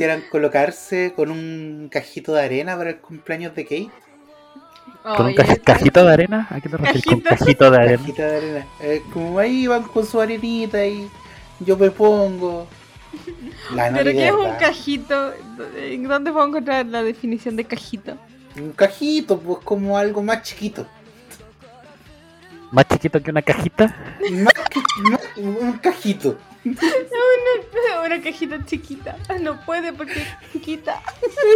quisieran colocarse con un cajito de arena para el cumpleaños de Kate. ¿Con un cajito de arena? ¿A qué te refieres con Cajito. cajito de arena? Cajita de arena. Eh, como ahí van con su arenita y yo me pongo. La ¿Pero qué es un cajito? ¿En dónde puedo encontrar la definición de cajito? Un cajito, pues como algo más chiquito. ¿Más chiquito que una cajita? Más que- más- un cajito. Una cajita chiquita. No puede porque es chiquita.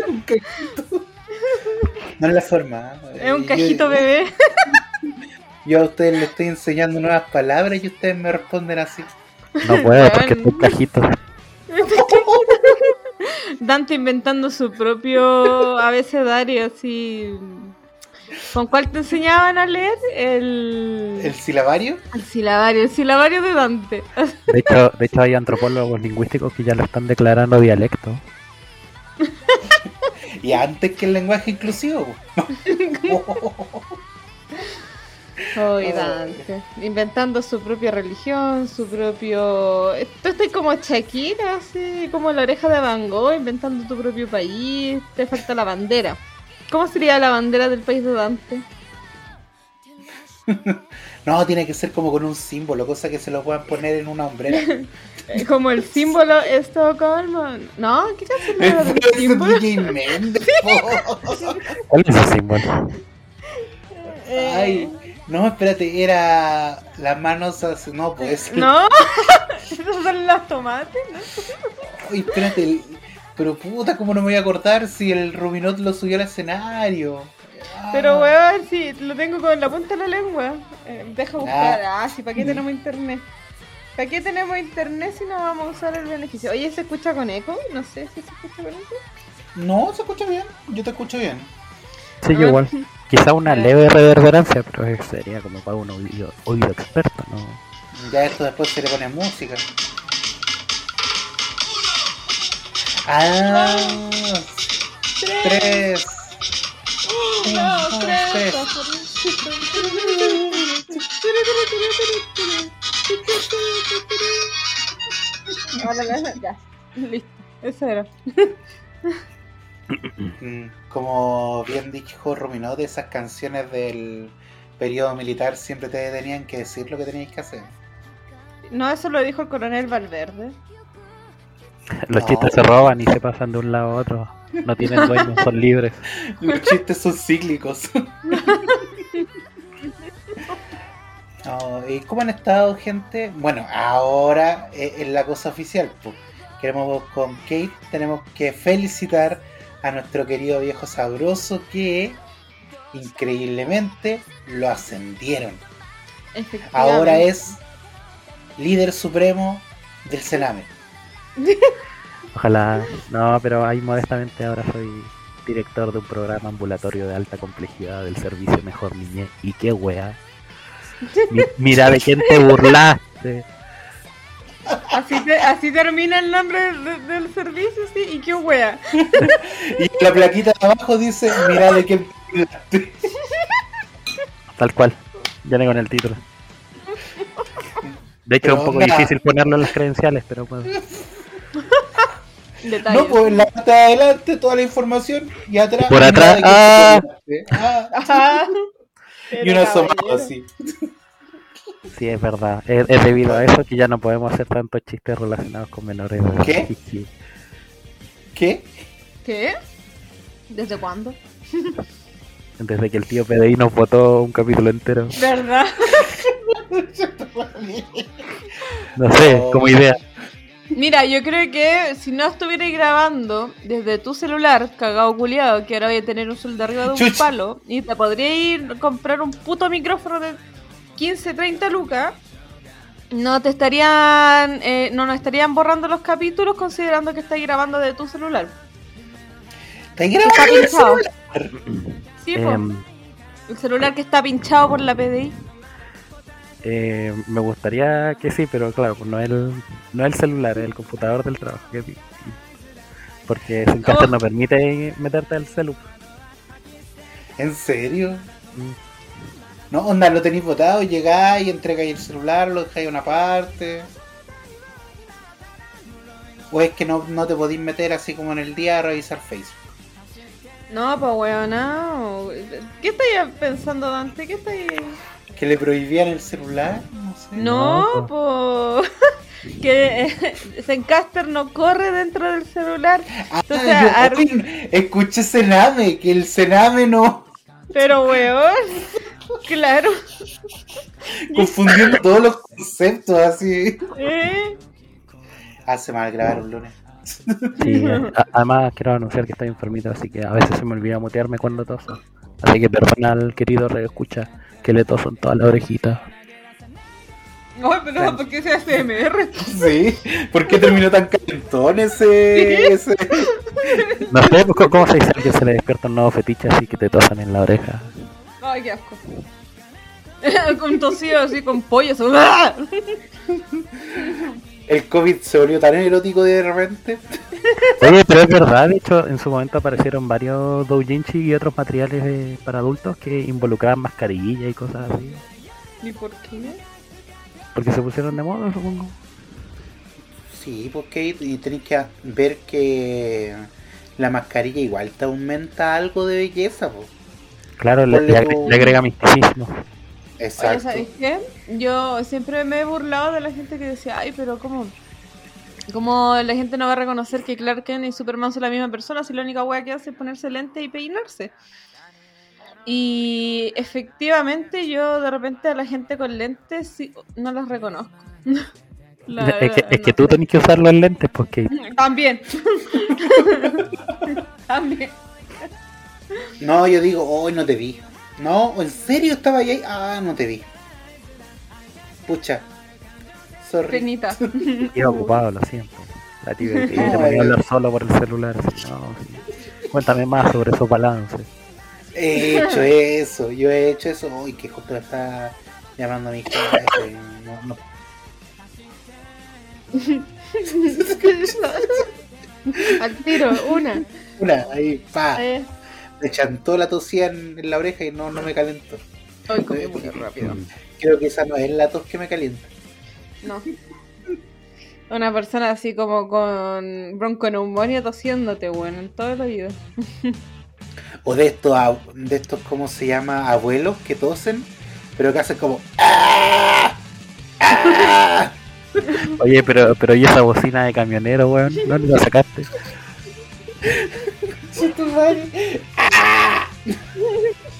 Un cajito. No es la forma. Es un Yo- cajito bebé. Yo a ustedes les estoy enseñando nuevas palabras y ustedes me responden así. No puedo porque Weón. estoy cajito. Dante inventando su propio abecedario así. ¿Con cuál te enseñaban a leer? El, ¿El silabario? el silabario, el silabario de Dante. De hecho, de hecho hay antropólogos lingüísticos que ya lo están declarando dialecto. Y antes que el lenguaje inclusivo. Hoy Dante. Inventando su propia religión, su propio. Tú estás como Shakira, así como la oreja de Van Gogh, inventando tu propio país. Te falta la bandera. ¿Cómo sería la bandera del país de Dante? No, tiene que ser como con un símbolo, cosa que se lo puedan poner en una hombrera. Como el símbolo Estocolmo. No, ¿qué es símbolo? DJ Méndez, po. ¿Cuál es ese símbolo? Ay, no, espérate, era las manos así, no, pues. No, esos son los tomates, ¿no? Ay, espérate, el- pero puta, ¿cómo no me voy a acordar si el Ruminot lo subió al escenario? Ah. Pero weón, sí, lo tengo con la punta de la lengua. Eh, deja buscar. Ah, sí, ¿para qué tenemos internet? ¿Para qué tenemos internet si no vamos a usar el beneficio? Oye, ¿se escucha con eco? No sé si se escucha con eco. No, se escucha bien, yo te escucho bien. Sí, yo igual. Quizá una leve reverberancia, pero sería como para un oído, oído experto, ¿no? Ya esto después se le pone música. Ah, tres. No, Uno, tres. Ahora la- ya, listo, eso era. Como bien dijo Ruminot, esas canciones del periodo militar siempre te tenían que decir lo que tenías que hacer. No, eso lo dijo el coronel Valverde. Los No. chistes se roban y se pasan de un lado a otro. No tienen dueños, son libres. Los chistes son cíclicos. ¿Y cómo han estado, gente? Bueno, ahora eh, es la cosa oficial. pues. Queremos con Kate, tenemos que felicitar a nuestro querido viejo sabroso que increíblemente lo ascendieron. Ahora es líder supremo del Sename. Ojalá. No, pero ahí modestamente ahora soy director de un programa ambulatorio de alta complejidad del servicio Mejor Niñez. ¿Y qué wea? Mi- mira de quién te burlaste. Así, te- así termina el nombre de- del servicio, sí, y qué wea. Y la plaquita de abajo dice, mira de qué... Tal cual. Ya con el título. De hecho, es un poco difícil ponerlo en las credenciales, pero pues. Detalles. No, pues en la parte de adelante toda la información y atrás... Por atrás, qué ah. Ah, Ajá. y un asomado así. Sí, es verdad. Es, es debido a eso que ya no podemos hacer tantos chistes relacionados con menores de edad. ¿Qué? Sí. ¿Qué? ¿Qué? ¿Desde cuándo? Desde que el tío PDI nos votó un capítulo entero. ¿Verdad? No sé, Oh. como idea. Mira, yo creo que si no estuvierais grabando desde tu celular, cagado culiado, que ahora voy a tener un sol de arriba de un Chuch. palo, y te podría ir a comprar un puto micrófono de 15, 30 lucas, no te estarían, eh, no nos estarían borrando los capítulos considerando que estás grabando de tu celular. ¿Estás Está grabando el pinchado. celular? Sí. Em, el celular que está pinchado por la PDI. Eh, me gustaría que sí, pero claro, pues no el, no el celular, el computador del trabajo. que. Porque Zencaster Oh. no permite meterte al celu. ¿En serio? Mm. No, onda, lo tenéis votado, llegáis, entregáis el celular, lo dejáis a una parte. ¿O es que no, no te podís meter así como en el día a revisar Facebook? No, pues weón, no. ¿Qué estáis pensando, Dante? ¿Qué estáis.? ¿Que le prohibían el celular? No sé. No, pues. que Zencaster no corre dentro del celular. Ah, Entonces, yo- ar- uy, escuché Sename, que el Sename no. Pero weón, claro. Confundiendo todos los conceptos así. ¿Eh? Hace mal grabar un lunes. Sí, a- además quiero anunciar que estoy enfermito, así que a veces se me olvida mutearme cuando toso. Así que perdona al querido radio escucha que le toso en toda la orejita. No, pero ¿por qué se hace MR? Sí, ¿por qué terminó tan calentón ese, ese? No sé pues, cómo se dice que se le despierta un nuevo fetiche así que te tosan en la oreja. Ay, qué asco. con tosido así, con pollo. así, ¡ah! El COVID se volvió tan erótico de repente. Oye, pero es verdad, de hecho, en su momento aparecieron varios doujinshi y otros materiales eh, para adultos que involucraban mascarillas y cosas así. ¿Y por qué? Porque se pusieron de moda, supongo. Sí, porque y tenés que ver que la mascarilla igual te aumenta algo de belleza, po. Claro, le, Ponle le agrega misticismo. Oye, Exacto. ¿sabes qué? Yo siempre me he burlado de la gente que decía, ay, pero ¿cómo? ¿Cómo la gente no va a reconocer que Clark Kent y Superman son la misma persona si la única wea que hace es ponerse lente y peinarse? Y efectivamente yo de repente a la gente con lentes sí, no las reconozco. La es, que, es que tú tenés que usar los lentes porque También. También. No, yo digo, hoy no te vi. No, ¿en serio estaba ahí? Ah, no te vi. Pucha. Sorry. Penita. iba ocupado, lo siento. La tía que No, te ponía a eh. hablar solo por el celular. así, no, sí. Cuéntame más sobre esos balances. He hecho eso, yo he hecho eso. Uy, que justo me está llamando a mi jefe. No, no. Al tiro, una. Una, ahí, pa. Eh. Me chantó la tosía en, en la oreja y no, no me calentó. Ay, muy rápido. Creo que esa no es la tos que me calienta. No. Una persona así como con bronconeumonía tosiéndote, bueno, en todo el oído. O de estos, de estos, ¿cómo se llama? Abuelos que tosen, pero que hacen como. ¡Ah! ¡Ah! Oye, pero, pero ¿y esa bocina de camionero, weón? ¿Dónde la sacaste?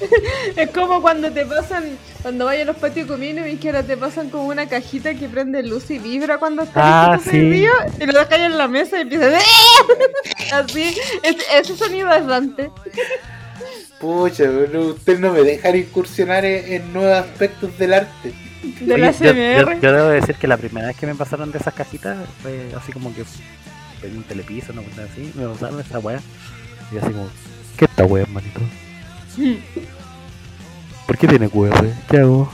Es como cuando te pasan, cuando vayas a los patios comiendo y que ahora te pasan como una cajita que prende luz y vibra cuando estás Ah, sí. río y lo dejas en la mesa y empiezas así. Es- ese sonido es Dante. Pucha, pero ustedes no me dejan incursionar en, en nuevos aspectos del arte. De Oye, la yo, yo- CMR. yo debo decir que la primera vez que me pasaron de esas cajitas fue así como que en un telepiso, no cosa así, me pasaron esa weá. Y así como, ¿qué esta weá, manito? ¿Por qué tiene QR? ¿Qué hago?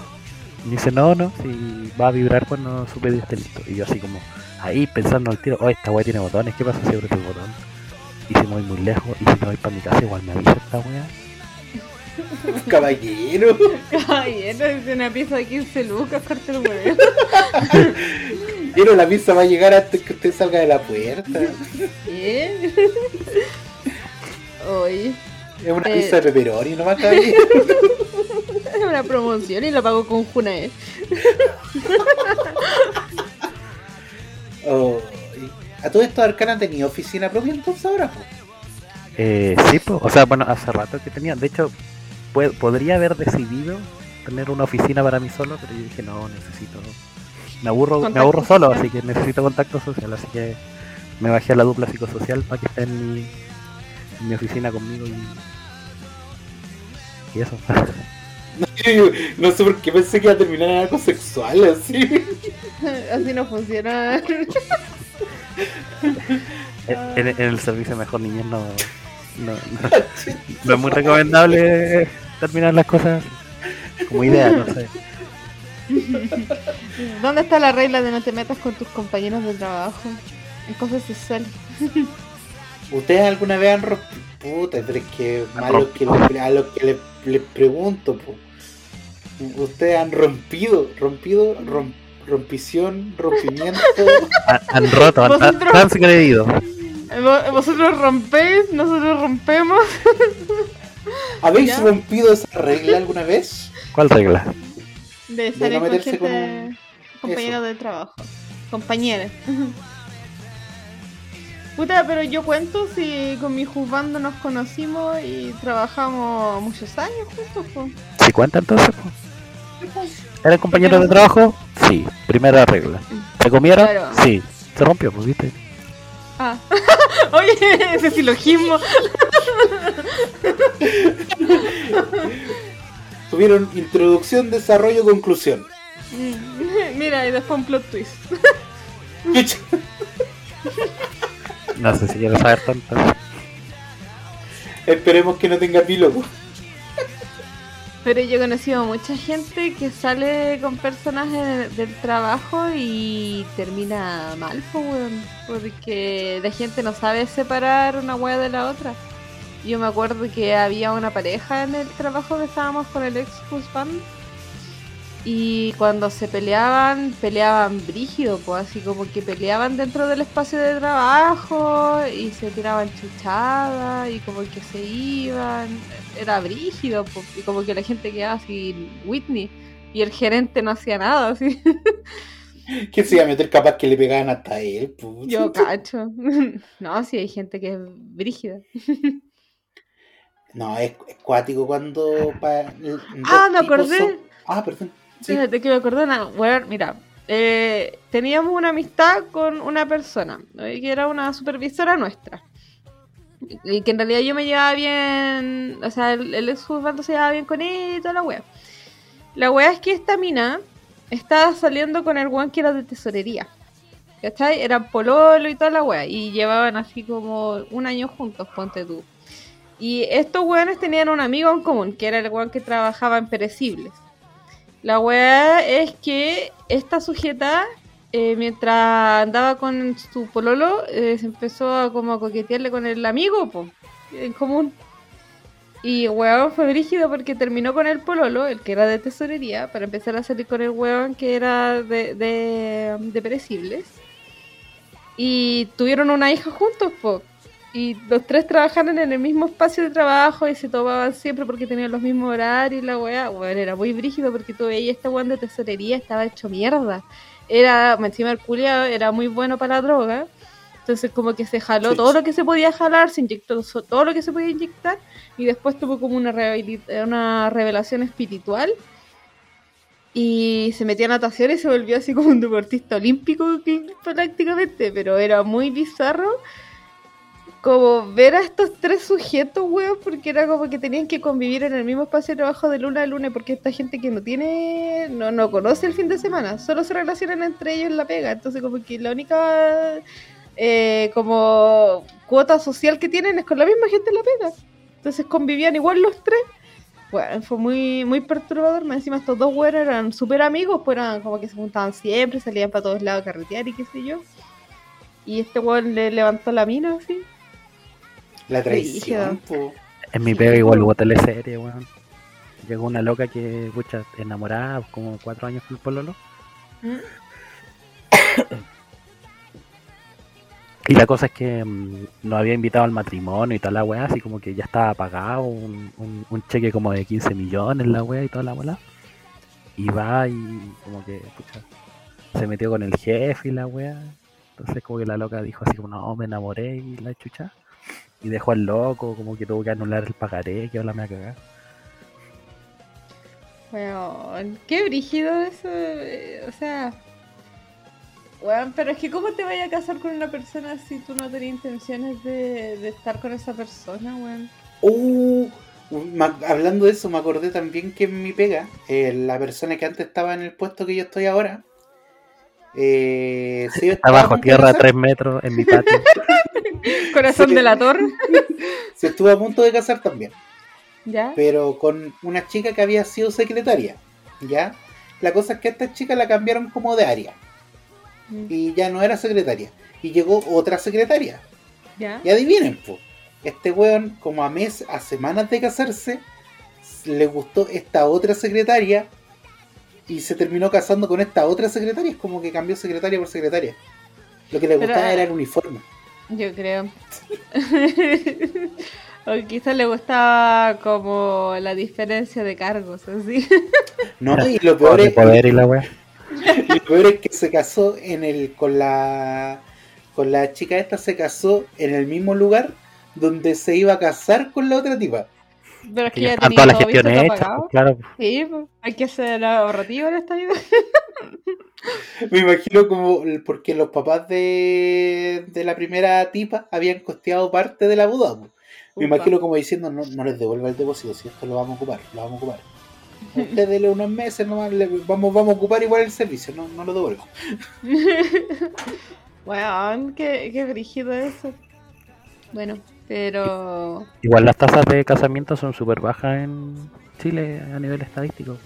Y dice, no, no, si va a vibrar cuando su pedido esté listo. Y yo así como, ahí pensando al tiro, oh, esta weá tiene botones, ¿qué pasa si abro el botón? Y si me voy muy lejos, y si me voy para mi casa, igual me avisa esta weá. Caballero. Ay, esto es una pieza de 15 lucas, corte el huevo. Pero la pizza va a llegar antes que usted salga de la puerta. ¿Qué? Oye, Es una Eh. pizza de pepperoni nomás, es una promoción y la pago con Junae. Oh, y a todo esto Arcana tenía oficina propia entonces ahora, po? Eh, sí, pues, o sea, bueno, hace rato que tenía. De hecho, podría haber decidido tener una oficina para mí solo, pero yo dije, no, necesito. Me aburro, me aburro solo, social. así que necesito contacto social. Así que me bajé a la dupla psicosocial para que esté en mi, en mi oficina conmigo y. Y eso. No sé por qué pensé que iba a terminar en algo sexual así. Así no funciona. en, en el servicio mejor niñez no, no, no, no es muy recomendable terminar las cosas como idea, no sé. ¿Dónde está la regla de no te metas con tus compañeros de trabajo? En cosas sexuales. ¿Ustedes alguna vez han roto? Puta, pero es que a lo que, le- a lo que le- les pregunto, po. ¿Ustedes han rompido, rompido, rom- rompición, rompimiento. Han, roto, han, transgredido. Vo- Vosotros rompéis, nosotros rompemos. ¿Habéis ¿Ya? rompido esa regla alguna vez? ¿Cuál regla? De De salir no con gente, compañeros de trabajo. Compañeras. Puta, pero yo cuento si con mi juzgando nos conocimos y trabajamos muchos años juntos, pues. ¿Sí cuenta entonces? po? ¿Eran compañeros de trabajo? Sí, primera regla. ¿Se comieron? Claro. Sí. Se rompió, pues viste. Ah. Oye, ese silogismo. Tuvieron introducción, desarrollo, conclusión. Mm, Mira, y después un plot twist. No sé si quiero saber tanto. Esperemos que no tenga epílogo. Pero yo he conocido mucha gente que sale con personajes del trabajo y termina mal, pues, weón. Porque la gente no sabe separar una wea de la otra. Yo me acuerdo que había una pareja en el trabajo que estábamos con el ex husband. Y cuando se peleaban, peleaban brígido, pues así como que peleaban dentro del espacio de trabajo y se tiraban chuchadas y como que se iban. Era brígido, pues, y como que la gente quedaba así, Whitney, y el gerente no hacía nada, así. ¿Quién se iba a meter capaz que le pegaban hasta él? puta? Yo cacho. No, sí hay gente que es brígida. No, es, es cuático cuando. pa- Ah, me acordé. son- Ah, perdón. Sí. Fíjate que me acordé mira, eh, teníamos una amistad con una persona, que era una supervisora nuestra. Y que en realidad yo me llevaba bien, o sea, el, el ex se llevaba bien con ella y toda la wea. La wea es que esta mina estaba saliendo con el weón que era de tesorería. ¿Cachai? Eran pololo y toda la wea. Y llevaban así como un año juntos, ponte tú. Y estos weones tenían un amigo en común, que era el weón que trabajaba en perecibles. La weá es que esta sujeta, eh, mientras andaba con su pololo, eh, se empezó a como a coquetearle con el amigo, po, en común. Y weón fue brígido porque terminó con el pololo, el que era de tesorería, para empezar a salir con el weón que era de, de, de perecibles. Y tuvieron una hija juntos, po. Y los tres trabajaron en el mismo espacio de trabajo y se tomaban siempre porque tenían los mismos horarios y la weá. Bueno, era muy brígido porque tú veías este weón de tesorería, estaba hecho mierda. Era, encima el culiao era muy bueno para la droga. Entonces como que se jaló Sí. todo lo que se podía jalar, se inyectó todo lo que se podía inyectar y después tuvo como una, una revelación espiritual y se metía a natación y se volvió así como un deportista olímpico prácticamente, pero era muy bizarro como ver a estos tres sujetos, weón, porque era como que tenían que convivir en el mismo espacio de trabajo de luna a luna, porque esta gente que no tiene, no, no conoce el fin de semana, solo se relacionan entre ellos en la pega, entonces como que la única eh, como cuota social que tienen es con la misma gente en la pega. Entonces convivían igual los tres. Bueno, fue muy, muy perturbador. Más encima estos dos güeyes eran súper amigos, pues eran como que se juntaban siempre, salían para todos lados a carretear y qué sé yo. Y este weón le levantó la mina así. La traición. En mi Sí, pega igual hubo teleserie, weón. Llegó una loca que, pucha, enamorada, como cuatro años con el pololo. Y la cosa es que mm, nos había invitado al matrimonio y toda la weá, así como que ya estaba pagado un, un, un cheque como de 15 millones la weá y toda la weá. Y va y como que, pucha, se metió con el jefe y la weá. Entonces como que la loca dijo así como, no, me enamoré y la chucha. Y dejó al loco, como que tuvo que anular el pagaré, que ahora me va a cagar. Weón, qué brígido eso. eh, O sea. Weón, pero es que ¿cómo te vayas a casar con una persona si tú no tenías intenciones de, de estar con esa persona, weón? Uh, ma- hablando de eso, me acordé también que en mi pega, eh, la persona que antes estaba en el puesto que yo estoy ahora, eh, Está bajo tierra a tres metros en mi patio. Corazón Sí. de la torre. se estuvo a punto de casar también, ¿Ya? pero con una chica que había sido secretaria, ¿ya? La cosa es que a esta chica la cambiaron como de área Mm, y ya no era secretaria. Y llegó otra secretaria. ¿Ya? Y adivinen, po, este weón, como a mes, a semanas de casarse, le gustó esta otra secretaria y se terminó casando con esta otra secretaria. Es como que cambió secretaria por secretaria. Lo que le Pero, gustaba ah, era el uniforme. Yo creo. o quizás le gustaba como la diferencia de cargos, así. No, y lo peor, es, poder y la wea. y lo peor es que se casó en el con la con la chica esta se casó en el mismo lugar donde se iba a casar con la otra tipa. Pero es que Que ya están tenía todas las todo visto, gestiones hechas, pues, claro. Sí, pues, hay que ser ahorrativo en esta vida. Me imagino como porque los papás de, de la primera tipa habían costeado parte de la boda. po. Me Upa. imagino como diciendo, no, no les devuelva el depósito, si esto lo vamos a ocupar, lo vamos a ocupar. Usted dele unos meses nomás, le- vamos, vamos a ocupar igual el servicio, no, no lo devuelvo. Weón, qué, qué brígido eso. Bueno, pero. Igual las tasas de casamiento son súper bajas en Chile a nivel estadístico.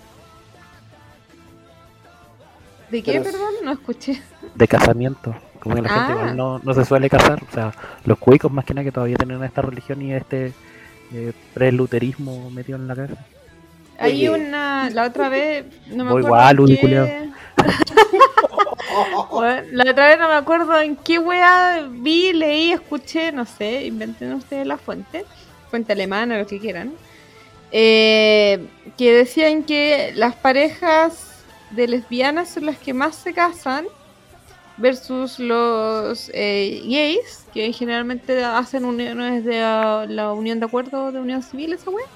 ¿De qué, Pero- perdón? No escuché. De casamiento. Como que la gente Ah. igual no, no se suele casar. O sea, los cuicos más que nada que todavía tienen esta religión y este eh, preluterismo metido en la cabeza. Hay Oye. una. La otra vez. No me Voy acuerdo. igual, qué- La otra vez no me acuerdo en qué wea vi, leí, escuché, no sé, inventen ustedes la fuente, fuente alemana, lo que quieran, eh, que decían que las parejas de lesbianas son las que más se casan versus los eh, gays, que generalmente hacen uniones de uh, la unión de acuerdo de unión civil, esa wea.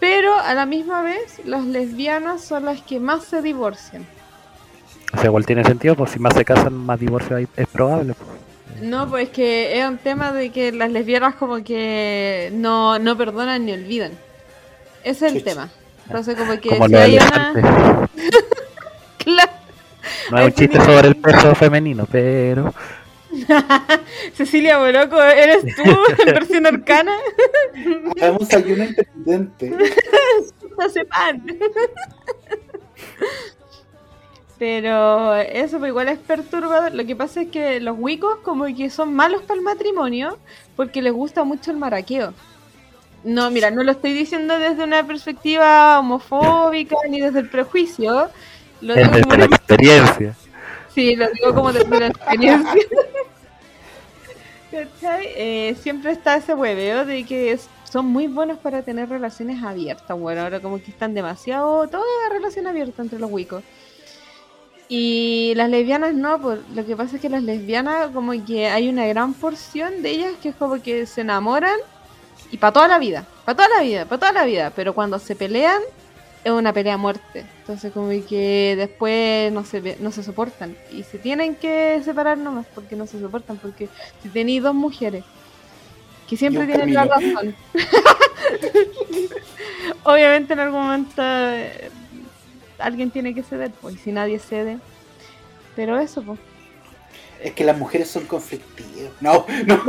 Pero a la misma vez, las lesbianas son las que más se divorcian. O sea, igual tiene sentido, pues si más se casan, más divorcio hay- es probable. pues. No, pues que es un tema de que las lesbianas como que no, no perdonan ni olvidan. Ese es el Chucha. tema. Entonces como que Como si lo hay una... Claro. No es un chiste sobre el peso femenino, pero Cecilia Boloco, ¿eres tú en versión arcana? Hagamos ayuno intermitente. Hace pan. Pero eso pues, igual es perturbador. Lo que pasa es que los wicos como que son malos para el matrimonio porque les gusta mucho el maraqueo. No, mira, no lo estoy diciendo desde una perspectiva homofóbica ni desde el prejuicio. Lo digo desde como la experiencia. Sí, lo digo como desde la experiencia. ¿Cachai? Eh, siempre está ese hueveo de que es- son muy buenos para tener relaciones abiertas. Bueno, ahora como que están demasiado... Toda relación abierta entre los wicos. Y las lesbianas no, pues lo que pasa es que las lesbianas como que hay una gran porción de ellas que es como que se enamoran y para toda la vida, para toda la vida, para toda la vida, pero cuando se pelean es una pelea a muerte. Entonces como que después no se no se soportan y se tienen que separar nomás porque no se soportan porque si tenéis dos mujeres que siempre tienen la razón. Obviamente en algún momento eh, alguien tiene que ceder, pues y si nadie cede. Pero eso, pues. Es que las mujeres son conflictivas. No, no.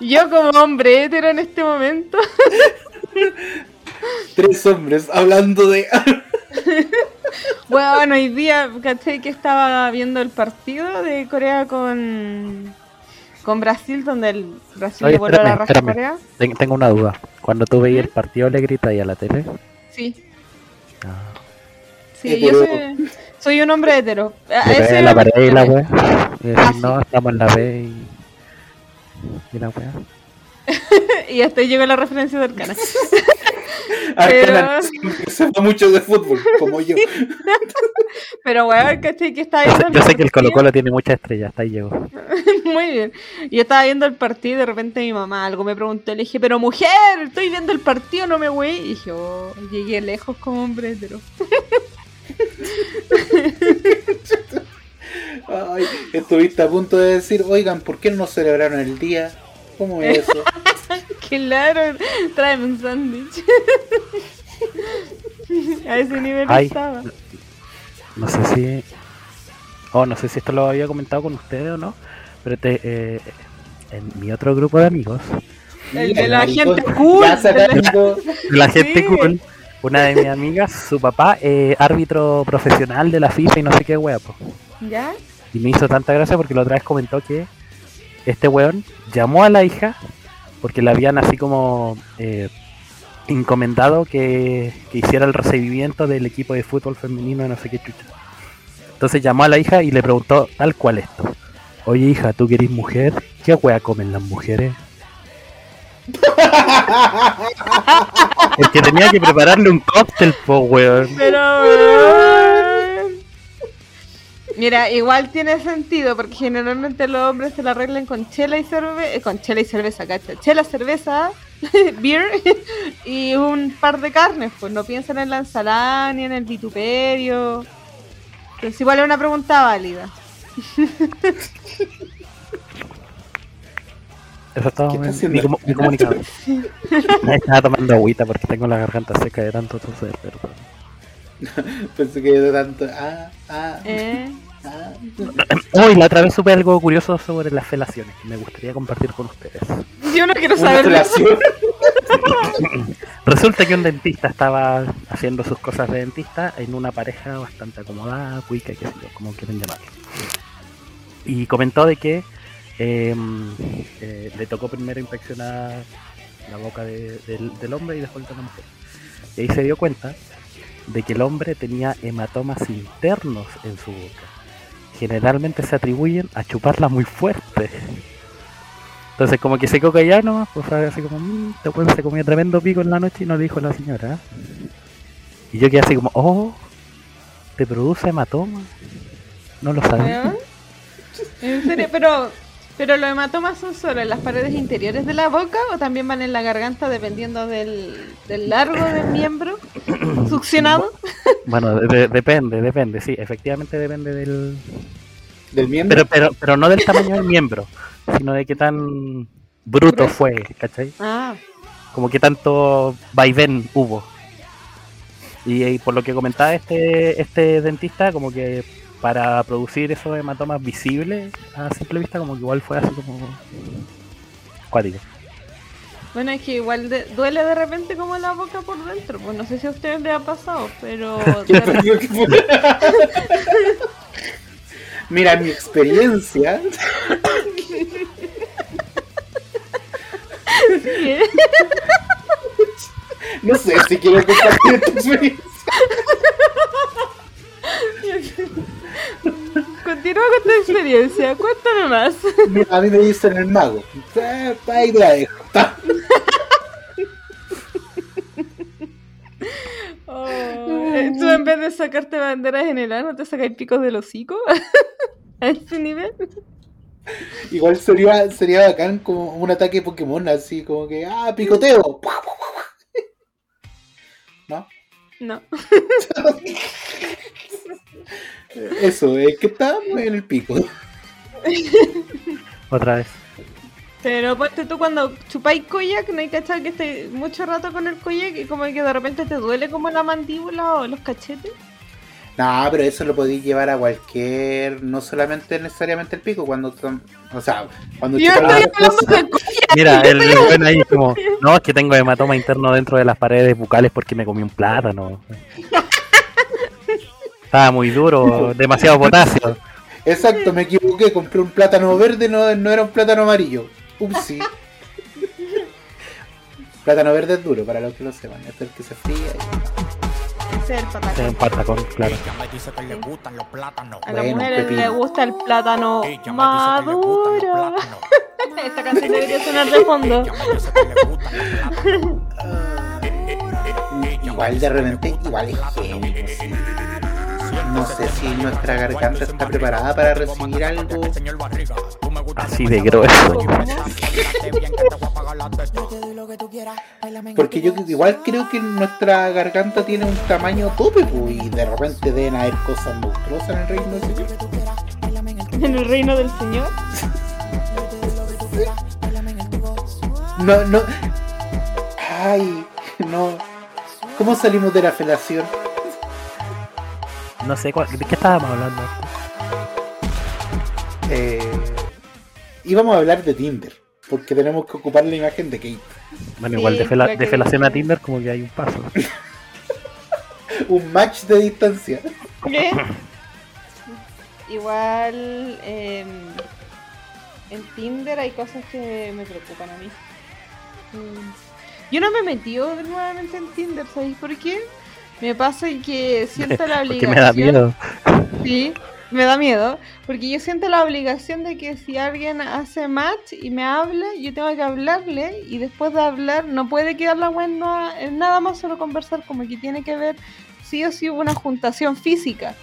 Yo como hombre hetero en este momento, Tres hombres hablando de. bueno, hoy día, caché que estaba viendo el partido de Corea con, con Brasil, donde el Brasil Oye, le voló la raja a espérame. Corea. Ten- Tengo una duda. Cuando tú veías el partido, le gritas ahí a la tele. Sí, Ah, sí, yo soy, soy un hombre hetero. Ah, ese la pared y la wea. Y decís, Ah, no, estamos en la B y. Y la wea. Y hasta ahí llegó la referencia del canal. Se va mucho de fútbol, como yo. Pero bueno, caché que estaba Yo sé, viendo yo sé que el partido. Colo Colo tiene muchas estrellas, hasta ahí llegó. Muy bien. Y yo estaba viendo el partido y de repente mi mamá algo me preguntó. Le dije, pero mujer, estoy viendo el partido, no me güey. Y dije, oh, llegué lejos como hombre hetero. Ay, estuviste a punto de decir, oigan, ¿por qué no celebraron el día? ¿Cómo es eso? Claro, tráeme un sándwich. A ese nivel Ay. estaba. No sé si. Oh, no sé si esto lo había comentado con ustedes o no. Pero te, eh, en mi otro grupo de amigos, El de la gente cool. La- gente cool, una de mis amigas, su papá, eh, árbitro profesional de la FIFA y no sé qué wea, po. ¿Ya? Y me hizo tanta gracia porque la otra vez comentó que este weón llamó a la hija porque la habían así como eh, encomendado que, que hiciera el recibimiento del equipo de fútbol femenino de no sé qué chucha. Entonces llamó a la hija y le preguntó tal cual esto. Oye hija, ¿tú querés mujer? ¿Qué hueá comen las mujeres? Porque tenía que prepararle un cóctel, po, weón. Pero. weón. Mira, igual tiene sentido porque generalmente los hombres se la arreglan con chela y cerveza, con chela y cerveza, cacha, chela, cerveza, beer y un par de carnes, pues no piensan en la ensalada ni en el vituperio. Entonces igual es una pregunta válida. Eso es todo ¿Qué está mi, mi. Me estaba tomando agüita porque tengo la garganta seca de tanto toser, perdón. Pensé que de tanto. Ah, ah, ¿Eh? ah. Hoy la otra vez supe algo curioso sobre las felaciones que me gustaría compartir con ustedes. Yo no quiero saber. Resulta que un dentista estaba haciendo sus cosas de dentista en una pareja bastante acomodada, cuica, qué sé yo, como quieren llamarlo. Y comentó de que eh, eh, le tocó primero inspeccionar la boca de- del, del hombre y después de la mujer. Y ahí se dio cuenta de que el hombre tenía hematomas internos en su boca. Generalmente se atribuyen a chuparla muy fuerte. Entonces como que se quedó callado nomás, pues así como, mmm, después se comió tremendo pico en la noche y no le dijo la señora. Y yo quedé así como, oh, ¿te produce hematoma? No lo sabía. ¿En serio? Pero, pero los hematomas son solo en las paredes interiores de la boca o también van en la garganta dependiendo del, del largo del miembro succionado. Bueno, de- de- depende, depende, sí, efectivamente depende del... Del miembro. Pero, pero, pero no del tamaño del miembro, sino de qué tan bruto fue, ¿cachai? Ah, como que tanto vaivén hubo. Y, y por lo que comentaba este, este dentista, como que para producir esos hematomas visibles a simple vista, como que igual fue así como cuático. bueno, es que igual de- duele de repente como la boca por dentro. Pues no sé si a ustedes les ha pasado, pero Mira, mi experiencia. No sé si quiero compartir esta experiencia. Continúa con tu experiencia, cuéntame más. A mí me dicen el mago. Ahí la dejo. Oh, eh, Tú en vez de sacarte banderas en el ano, te sacáis picos del hocico. A ese nivel. Igual sería, sería bacán como un ataque Pokémon, así como que, ah, picoteo. ¿No? No. Eso, es que estábamos en el pico. Otra vez. Pero ponte tú cuando chupáis koyak, no hay cachado que estés mucho rato con el koyak y como que de repente te duele como la mandíbula o los cachetes. No, pero eso lo podéis llevar a cualquier, no solamente necesariamente el pico, cuando, o sea, cuando Yo chupas estoy hablando de koyak. Mira, el el buen ahí como, no, es que tengo hematoma interno dentro de las paredes bucales porque me comí un plátano. Estaba muy duro, demasiado potasio. Exacto, me equivoqué, compré un plátano verde, no, no era un plátano amarillo. Upsi. plátano verde es duro, para los que lo sepan, es el que se fría. y- patacón. un patacón, claro. Ella me dice que le gustan los plátanos. A las Bueno, mujeres les gusta el plátano Ella maduro. plátanos. Esta canción debería sonar de fondo. Igual de repente, igual es sí. No sé si nuestra garganta está preparada para recibir algo. Así de grueso. Porque yo igual creo que nuestra garganta tiene un tamaño tope, pues, y de repente deben haber cosas monstruosas en el reino del Señor. En el reino del Señor. No, no. Ay, no. ¿Cómo salimos de la felación? No sé, cuál- ¿de qué estábamos hablando? Eh, íbamos a hablar de Tinder, porque tenemos que ocupar la imagen de Kate. Bueno, igual de, Sí, fela- de felación a Tinder como que hay un paso. Un match de distancia. ¿Qué? Igual em, en Tinder hay cosas que me preocupan a mí. Mm, Yo no me he metido nuevamente en Tinder, ¿sabéis por qué? Me pasa que siento la obligación. me da miedo. Sí, me da miedo. Porque yo siento la obligación de que si alguien hace match y me habla, yo tengo que hablarle. Y después de hablar, no puede quedar la en nada, más solo conversar. Como que tiene que ver sí o sí una juntación física.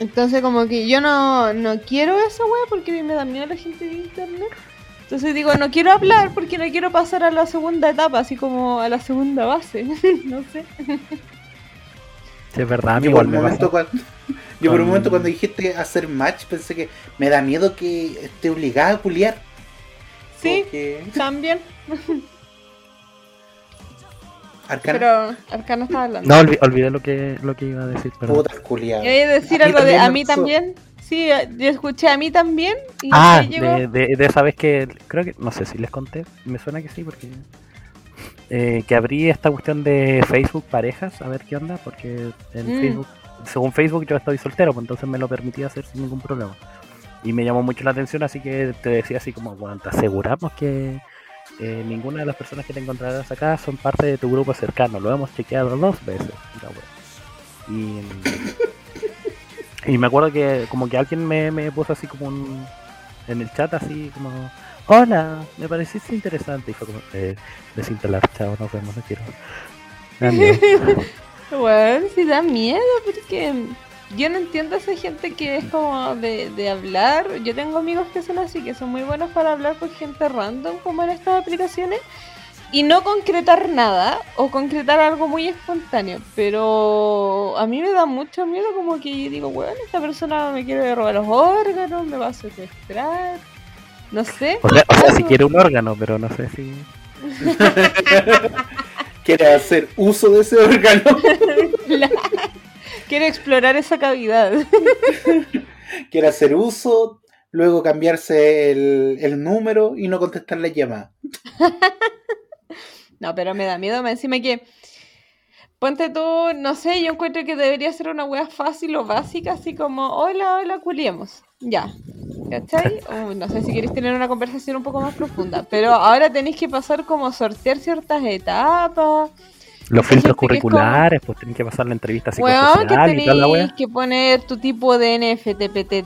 Entonces, como que yo no, no quiero esa wea porque me da miedo la gente de internet. Entonces digo, no quiero hablar porque no quiero pasar a la segunda etapa, así como a la segunda base. no sé. Sí, es verdad, a mí Yo por, igual un me momento pasa. cuando, yo por un momento cuando dijiste hacer match pensé que me da miedo que esté obligada a culiar. Sí, Porque- también. Arcana, Pero Arcana estaba hablando. No, olvi- olvidé lo que, lo que iba a decir, pero... puta culiada. Yo iba a decir A algo de a mí también. Sí, yo escuché a mí también. Y Ah, llegó- de, de, de esa vez que creo que, no sé si les conté, me suena que sí, porque eh, que abrí esta cuestión de Facebook parejas, a ver qué onda, porque en Mm. Facebook, según Facebook yo estoy soltero, pues entonces me lo permití hacer sin ningún problema. Y me llamó mucho la atención, así que te decía así como, bueno, te aseguramos que eh, ninguna de las personas que te encontrarás acá son parte de tu grupo cercano, lo hemos chequeado dos veces. la wea. Y, y me acuerdo que como que alguien me, me puso así como un, en el chat así como hola me pareciste interesante y fue como eh, chao nos vemos no quiero. Bueno, sí da miedo porque yo no entiendo a esa gente que es como de, de hablar. Yo tengo amigos que son así, que son muy buenos para hablar con gente random como en estas aplicaciones y no concretar nada o concretar algo muy espontáneo. Pero a mí me da mucho miedo como que yo digo, bueno, esta persona me quiere robar los órganos, me va a secuestrar. No sé. o sea, o sea si quiere un órgano pero no sé si Quiere hacer uso de ese órgano. Quiero explorar esa cavidad. Quiere hacer uso, luego cambiarse el, el número y no contestar la llamada. No, pero me da miedo, me encima que. Ponte tú, no sé, yo encuentro que debería ser una wea fácil o básica, así como, hola, hola, culiemos. Ya. ¿Cachai? O no sé si queréis tener una conversación un poco más profunda. Pero ahora tenéis que pasar como sortear ciertas etapas. los filtros como- curriculares pues tienen que pasar la entrevista Weón, que psicosocial y toda la tenéis wea que poner tu tipo de NFTPT.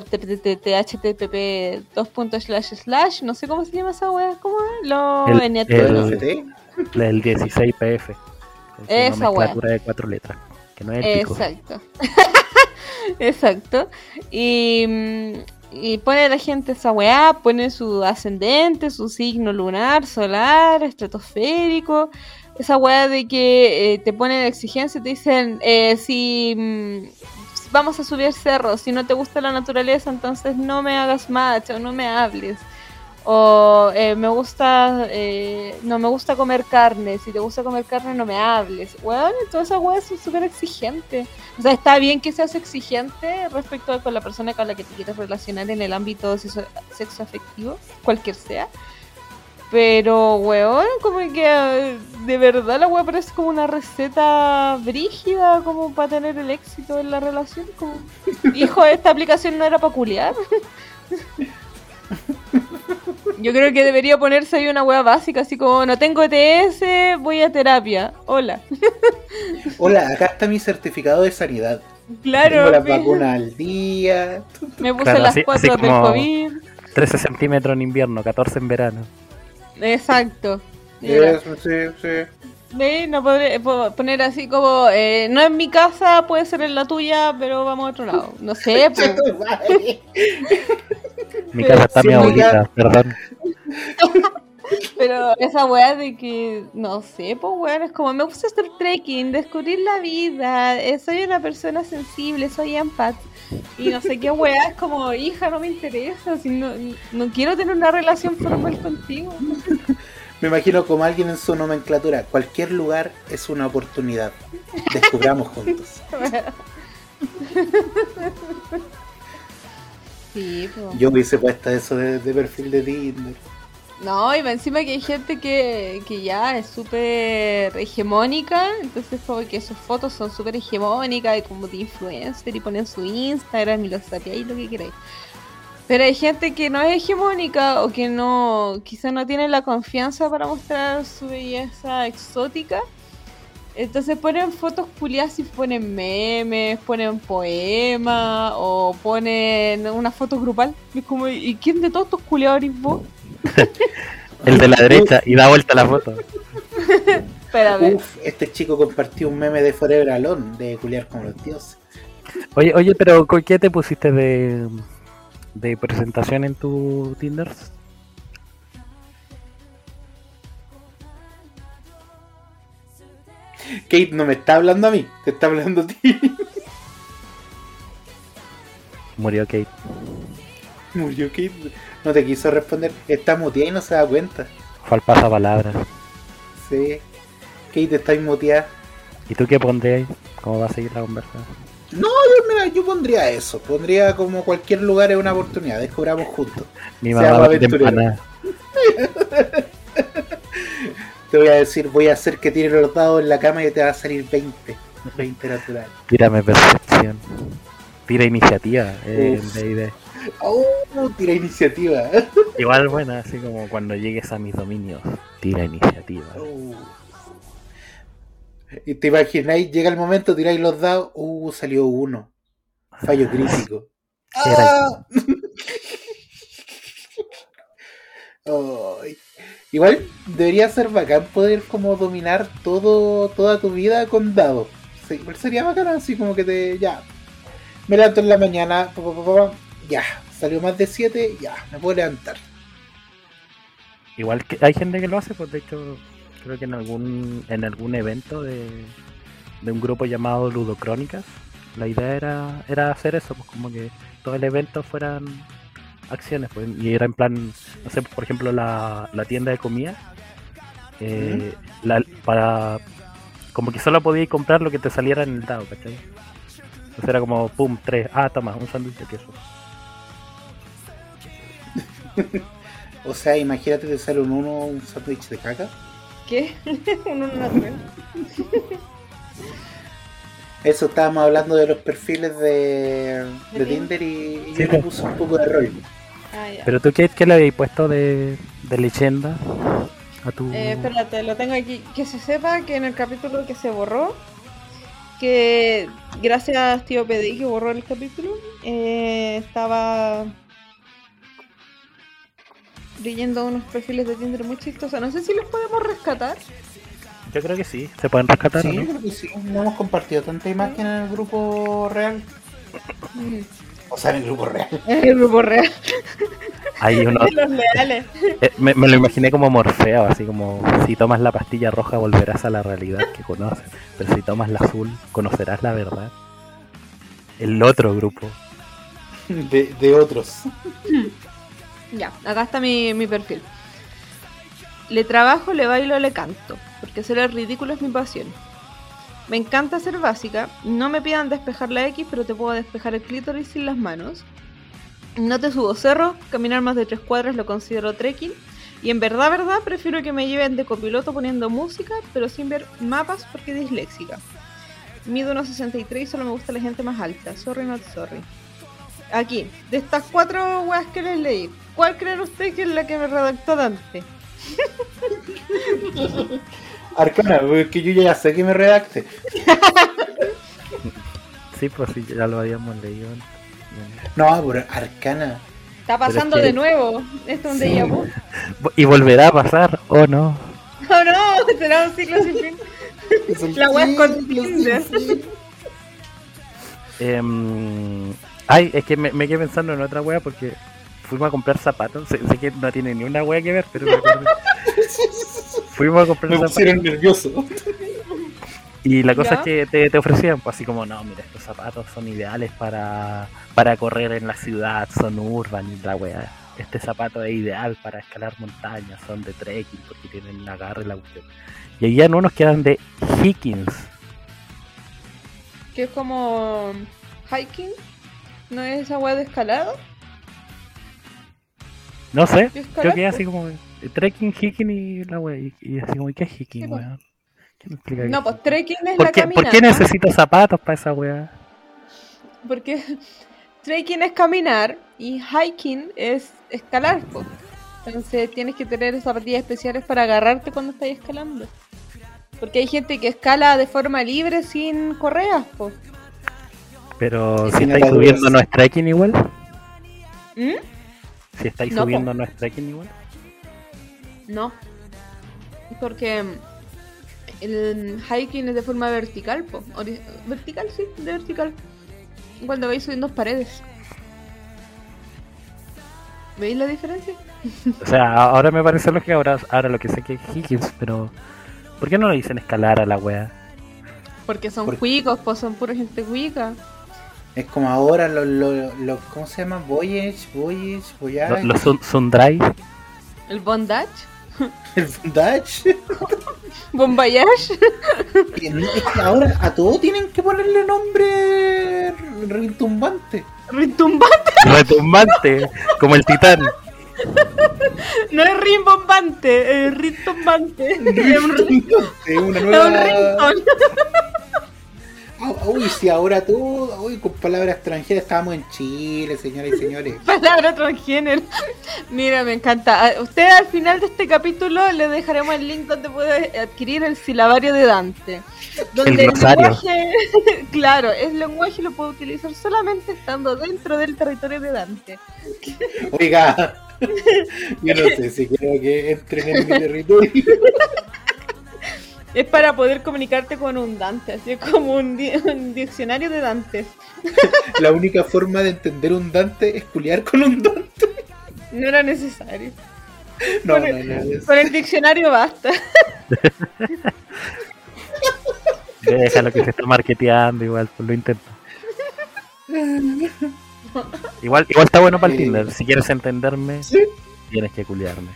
HTTP 2 slash slash no sé cómo se llama esa wea, ¿cómo es? Lo El- el- el 16 PF su Esa wea. de cuatro letras que no es el Exacto. Exacto. Y, y pone la gente esa weá, pone su ascendente, su signo lunar, solar, estratosférico. Esa weá de que eh, te ponen exigencia y te dicen, eh, si mm, vamos a subir cerros, si no te gusta la naturaleza, entonces no me hagas match o no me hables. O eh, me gusta, eh, no me gusta comer carne, si te gusta comer carne no me hables. Weón, todas esas weas son súper exigentes. O sea, está bien que seas exigente respecto a la persona con la que te quieres relacionar en el ámbito sexo afectivo, cualquier sea. Pero, weón, como que eh, de verdad la wea parece como una receta brígida como para tener el éxito en la relación. Como, hijo, esta aplicación no era para culiar. Yo creo que debería ponerse ahí una wea básica, así como no tengo ETS, voy a terapia. Hola. Hola, acá está mi certificado de sanidad. Claro, Tengo las pi- vacunas al día. me puse Claro, las así- cuatro así del como- COVID. 13 centímetros en invierno 14 en verano Exacto. Eso, sí, sí. ve, No podré po- poner así como, eh, no en mi casa, puede ser en la tuya, pero vamos a otro lado. No sé, pues. mi casa está sí, mi abuelita perdón Pero esa weá de que, no sé, pues weón, es como me gusta hacer trekking, descubrir la vida, eh, soy una persona sensible, soy empath. Y no sé qué weá, es como, hija, no me interesa, si no, no quiero tener una relación formal contigo. Me imagino como alguien en su nomenclatura. Cualquier lugar es una oportunidad. Descubramos juntos. Sí, pues. Yo hubiese puesto eso de, de perfil de Tinder. No, y encima que hay gente que, que ya es súper hegemónica, entonces como que sus fotos son súper hegemónicas y como de influencer y ponen su Instagram y lo sapeáis lo que queráis. Pero hay gente que no es hegemónica o que no, quizá no tiene la confianza para mostrar su belleza exótica. Entonces ponen fotos culiadas y ponen memes, ponen poemas o ponen una foto grupal. Y es como, ¿y quién de todos estos culiados vos? El de la derecha y da vuelta la foto. Espérame. Uf, este chico compartió un meme de Forever Alone, de culiar con los dioses. Oye, oye, pero ¿con qué te pusiste de, de presentación en tu Tinder? Kate no me está hablando a mí, te está hablando a ti. Murió Kate. Murió Kate, no te quiso responder. Está muteada y no se da cuenta. Fue al pasapalabra. Sí. Kate está muteada. ¿Y tú qué pondrías? ¿Cómo va a seguir la conversación? No, yo, mira, yo pondría eso. Pondría como cualquier lugar es una oportunidad. Descubramos juntos. Mi mamá va. Te voy a decir, voy a hacer que tire los dados en la cama y te va a salir 20. 20 natural. Tírame percepción. Tira iniciativa. Eh. Oh, tira iniciativa. Igual buena, así como cuando llegues a mis dominios. Tira iniciativa. Uh. Y te imagináis, llega el momento, tiráis los dados, uh, salió uno. Fallo crítico. ¡Ah! Ay. Igual debería ser bacán poder como dominar todo, toda tu vida con dados. Sí, igual sería bacán así como que te. ya. Me levanto en la mañana, pa, pa, pa, pa, ya. Salió más de 7, ya, me puedo levantar. Igual que hay gente que lo hace, pues de hecho, creo que en algún en algún evento de, de un grupo llamado Ludocrónicas, la idea era, era hacer eso, pues como que todo el evento fueran acciones, pues, y era en plan, no sé, por ejemplo, la, la tienda de comida, eh, la- para como que solo podías comprar lo que te saliera en el dado, ¿cachai? Entonces era como, pum, tres, ah, toma, un sándwich de queso. O sea, imagínate te sale un 1 un sándwich de caca. ¿Qué? Uno natural. Eso estábamos hablando de los perfiles de, de De Tinder y, y Sí, yo le puse un poco de rol. Ah, ya. Pero tú, Kate, ¿qué le habéis puesto de, de leyenda a tu... Eh, espérate, lo tengo aquí. Que se sepa que en el capítulo que se borró, que gracias tío PDI que borró el capítulo, eh, estaba leyendo unos perfiles de Tinder muy chistosos. No sé si los podemos rescatar. Yo creo que sí, se pueden rescatar, Sí, ¿no? creo que sí. No hemos compartido tanta imagen en el grupo real. O sea, en el grupo real. En el grupo real. Hay uno, de los leales. eh, me, me lo imaginé como Morfeo, así como si tomas la pastilla roja volverás a la realidad que conoces, pero si tomas la azul conocerás la verdad. El otro grupo. De, de otros. Ya, acá está mi, mi perfil. Le trabajo, le bailo, le canto, porque hacer el ridículo es mi pasión. Me encanta ser básica, no me pidan despejar la X, pero te puedo despejar el clítoris sin las manos. No te subo cerro, caminar más de tres cuadras lo considero trekking. Y en verdad, verdad, prefiero que me lleven de copiloto poniendo música, pero sin ver mapas porque disléxica. Mido 1,63 y solo me gusta la gente más alta. Sorry, not sorry. Aquí, de estas cuatro weas que les leí, ¿cuál creen ustedes que es la que me redactó Dante? Arcana, es que yo ya sé que me redacte. Sí, pues sí, ya lo habíamos leído. antes. No, pero Arcana. Está pasando es que- de nuevo. Esto es un Sí. déjà vu. Y volverá a pasar, ¿o no? Oh no, será un ciclo sin fin. La wea es con Tinder. fin. Em, ay, es que me, me quedé pensando en otra wea porque fuimos a comprar zapatos. Sé, sé que no tiene ni una wea que ver, pero me acordé. fuimos a comprar Me zapatos. pusieron nervioso. Y la cosa ¿Ya? es que te, te ofrecían, pues así como, no, mira, estos zapatos son ideales para, para correr en la ciudad, son urban y la weá. Este zapato es ideal para escalar montañas, son de trekking porque tienen agarre y la cuestión. Y habían unos que eran de Higgins. Que es como hiking. ¿No es esa wea de escalada? No sé, ¿De yo quedé así como, trekking, hiking y la weá. Y, y así como, ¿y qué es hiking, pues. ¿Qué me explica No, qué pues es? trekking es ¿Por la qué, caminata. ¿Por qué necesito zapatos para esa weá? Porque trekking es caminar y hiking es escalar, po. Entonces tienes que tener zapatillas especiales para agarrarte cuando estás escalando. Porque hay gente que escala de forma libre sin correas, po. Pero si estáis subiendo, ¿no es trekking igual? ¿Mm? Si estáis No, po. subiendo, ¿no es trekking igual? No. Porque mm, el hiking es de forma vertical, po. Vertical, sí, de vertical. Cuando vais subiendo paredes. ¿Veis la diferencia? O sea, ahora me parece lógico, ahora, ahora lo que sé que es Higgins, pero ¿por qué no le dicen escalar a la wea? Porque son Por- cuicos, pues son pura gente cuica. Es como ahora los, los, los- ¿cómo se llama? Voyage, Voyage, Voyage, Los, los Sun- Sundry, El bondage, el Bondage. bombayage. Y no- es que ahora a todo tienen que ponerle nombre retumbante. Rimbombante. retumbante, como el titán. No es rimbombante, es rimbombante. Es un ri- Es una es un nueva. ringtone. Ah, Uy, si ahora todo, uy, con palabras extranjeras estamos en Chile, señoras y señores. Palabra transgénero. Mira, me encanta. A Usted al final de este capítulo le dejaremos el link donde puede adquirir el silabario de Dante. Donde El lenguaje, claro, el lenguaje lo puede utilizar solamente estando dentro del territorio de Dante. Oiga, yo no sé si quiero que entren en mi territorio. Es para poder comunicarte con un Dante, así es como un, di- un diccionario de Dante. La única forma de entender un Dante es culiar con un Dante. No era necesario. No, Con no, el- no. Con el diccionario basta. Déjalo que se está marketeando, igual, pues lo intento. Igual, igual está bueno para el. Tinder. Si quieres entenderme, Sí. tienes que culiarme.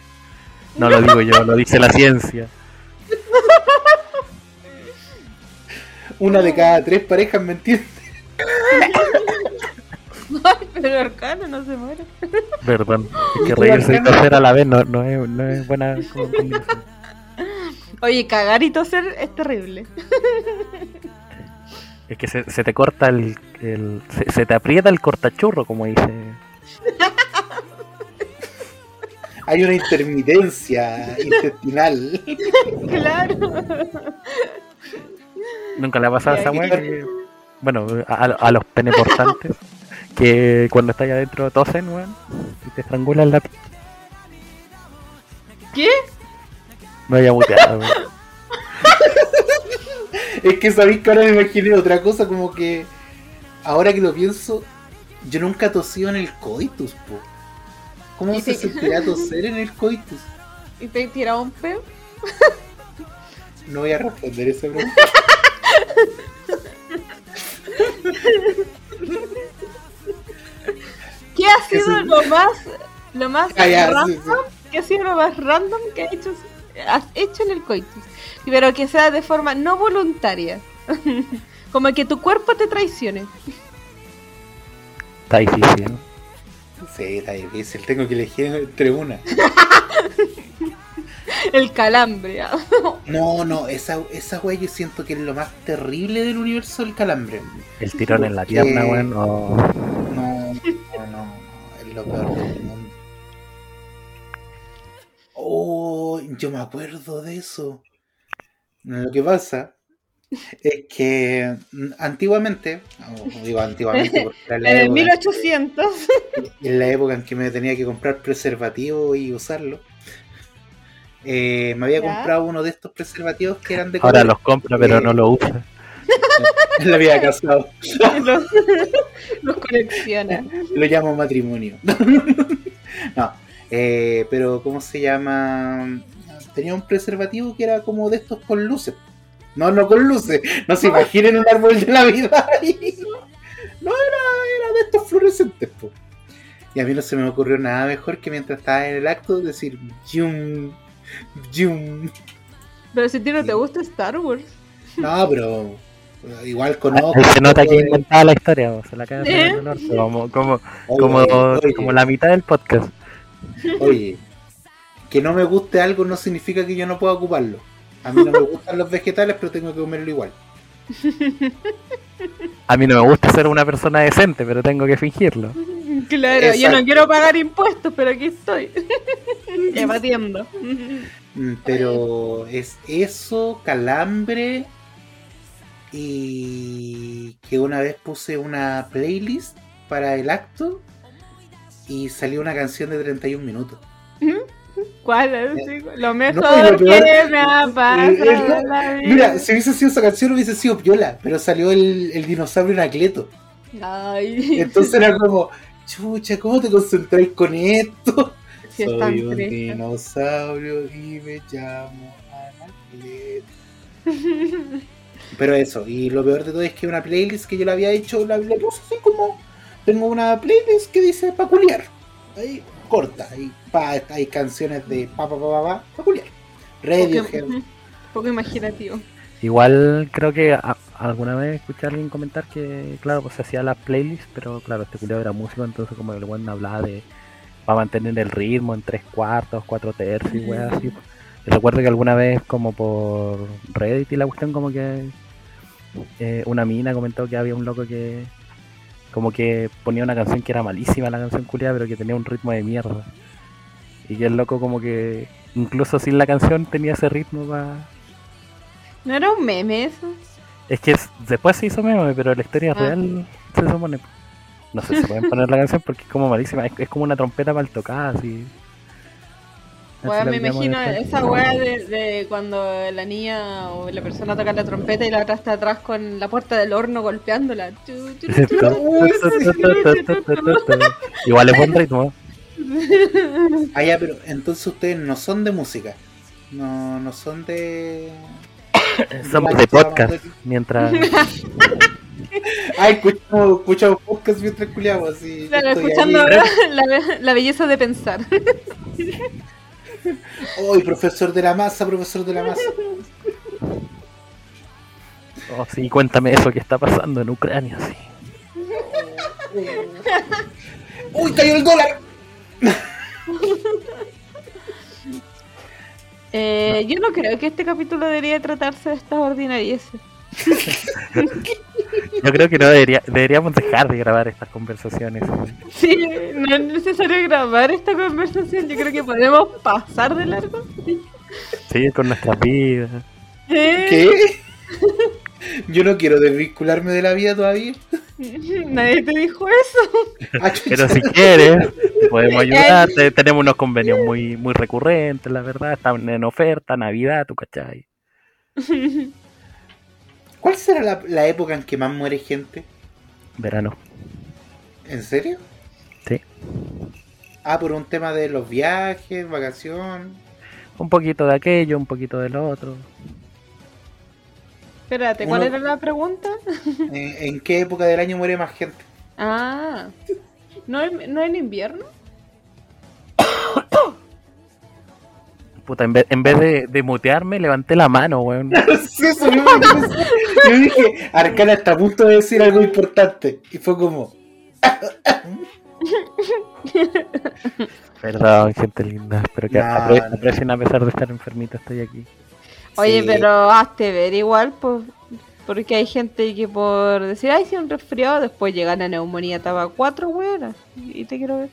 No lo digo yo, lo dice la ciencia. Una de cada tres parejas me entiende. Ay, pero Arcano no se muere. Perdón, es que reírse y toser a la vez no, no, es, no es buena combinación. Oye, cagar y toser es terrible. Es que se, se te corta el. el- se, se te aprieta el cortachurro, como dice. Hay una intermitencia intestinal. Claro. Nunca le ha pasado a que- Bueno, a, a los peneportantes. que cuando estás allá adentro tosen, weón. Y te estrangulan la. ¿Qué? Me voy a mutear, weón. Es que sabéis que ahora me imaginé otra cosa, como que ahora que lo pienso, yo nunca he tosido en el coitus, po. ¿Cómo se te- sentirá toser en el coitus? ¿Y te he tirado un peo? No voy a responder esa pregunta. ¿Qué ha sido lo más, lo más Ah, ya, sí, random? sí. ¿Qué ha sido lo más random que has hecho, has hecho en el coitus? Pero que sea de forma no voluntaria. Como que tu cuerpo te traicione. Está difícil, ¿no? Sí, está difícil, tengo que elegir entre una. El calambre. ah. No, no, esa, esa wea yo siento que es lo más terrible del universo del calambre. El tirón en la pierna, weón. No, no, no, no, es lo peor del mundo. Oh, yo me acuerdo de eso. Lo que pasa es que mm, antiguamente, o digo antiguamente porque era la En el época- 1800. en la época en que me tenía que comprar preservativo y usarlo, eh, me había ¿Ya? comprado uno de estos preservativos que eran de Ahora color. los compra, pero no lo usa. La había casado. los, los colecciona. Lo llamo matrimonio. no, eh, pero ¿cómo se llama? Tenía un preservativo que era como de estos con luces. No, no con luces. No se imaginen un árbol de la vida ahí. No, era, era de estos fluorescentes. po. Y a mí no se me ocurrió nada mejor que mientras estaba en el acto decir yum, yum. Pero si a ti no te gusta Star Wars. No, pero igual conozco. Ahí se nota que de- inventaba la historia, o se la ¿Eh? el norte, como, como, Oye, como, oye, como la mitad del podcast. Oye, que no me guste algo no significa que yo no pueda ocuparlo. A mí no me gustan los vegetales, pero tengo que comerlo igual. A mí no me gusta ser una persona decente, pero tengo que fingirlo. Claro, yo no quiero pagar impuestos, pero aquí estoy. Evadiendo. Mm, Pero es eso, calambre. Y que una vez puse una playlist para el acto y salió una canción de 31 minutos. ¿Cuál es? Lo mejor y lo peor- que me ha pasado Eh, eh. Mira, si hubiese sido esa canción hubiese sido piola, pero salió el, el dinosaurio Anacleto. Ay, Entonces era como, chucha, ¿cómo te concentráis con esto? sí, tan Soy un triste. dinosaurio y me llamo Anacleto. Pero eso, y lo peor de todo es que una playlist que yo la había hecho, la, la puse así como. Tengo una playlist que dice peculiar. Ahí, corta. Ahí pa, hay canciones de pa pa pa pa, pa peculiar. Radiohead. Poco, poco imaginativo. Igual creo que a- alguna vez escuché a alguien comentar que, claro, pues se hacía las playlists, pero claro, este culiado era músico, entonces como el buen hablaba de para mantener el ritmo en tres cuartos, cuatro tercios y weas así. Y recuerdo que alguna vez como por Reddit y la cuestión como que eh, una mina comentó que había un loco que como que ponía una canción que era malísima la canción culiada, pero que tenía un ritmo de mierda. Y que el loco como que incluso sin la canción tenía ese ritmo para ¿No era un meme eso? es que es- después se hizo meme, pero la historia Ah. real se supone. No sé si pueden poner la canción porque es como malísima. Es, es como una trompeta mal tocada, así. Me imagino esa weá de, de cuando la niña o la persona toca la trompeta y la otra está atrás con la puerta del horno golpeándola. Igual es buen ritmo. Ah, ya, pero entonces ustedes no son de música. No, no son de. Somos de podcast. Mientras. Ah, escuchamos, escuchamos podcast mientras culiamos. Así, Claro, escuchando la, la belleza de pensar. Hoy, profesor de la masa, profesor de la masa. Oh, sí, cuéntame eso que está pasando en Ucrania, sí. ¡Uy, cayó el dólar! Eh, yo no creo que este capítulo debería tratarse de estas ordinarieces. Yo creo que no debería, deberíamos dejar de grabar estas conversaciones. Sí, no es necesario grabar esta conversación. Yo creo que podemos pasar de largo. Seguir con nuestras vidas. ¿Eh? ¿Qué? Yo no quiero desvincularme de la vida todavía. Nadie te dijo eso. Ah. Pero si quieres, te podemos ayudar. te- tenemos unos convenios muy muy recurrentes, la verdad. Están en oferta, Navidad, tu cachai. ¿Cuál será la, la época en que más muere gente? Verano. ¿En serio? Sí. Ah, por un tema de los viajes, vacación. Un poquito de aquello, un poquito del otro. Espérate, ¿cuál Uno- era la pregunta? ¿En, en qué época del año muere más gente? Ah, ¿no, en- ¿no en invierno? Puta, en vez, en vez de, de mutearme, levanté la mano, weón. Sí, eso mismo. Yo dije, Arcana está a punto de decir algo importante. Y fue como, Perdón, gente linda. Espero que No, apre- no. aprecien a pesar de estar enfermito, estoy aquí. Oye, Sí. pero hazte ver igual, pues, porque hay gente que por decir, ay, si un resfriado, después llegan a neumonía, estaba cuatro weonas. Y te quiero ver.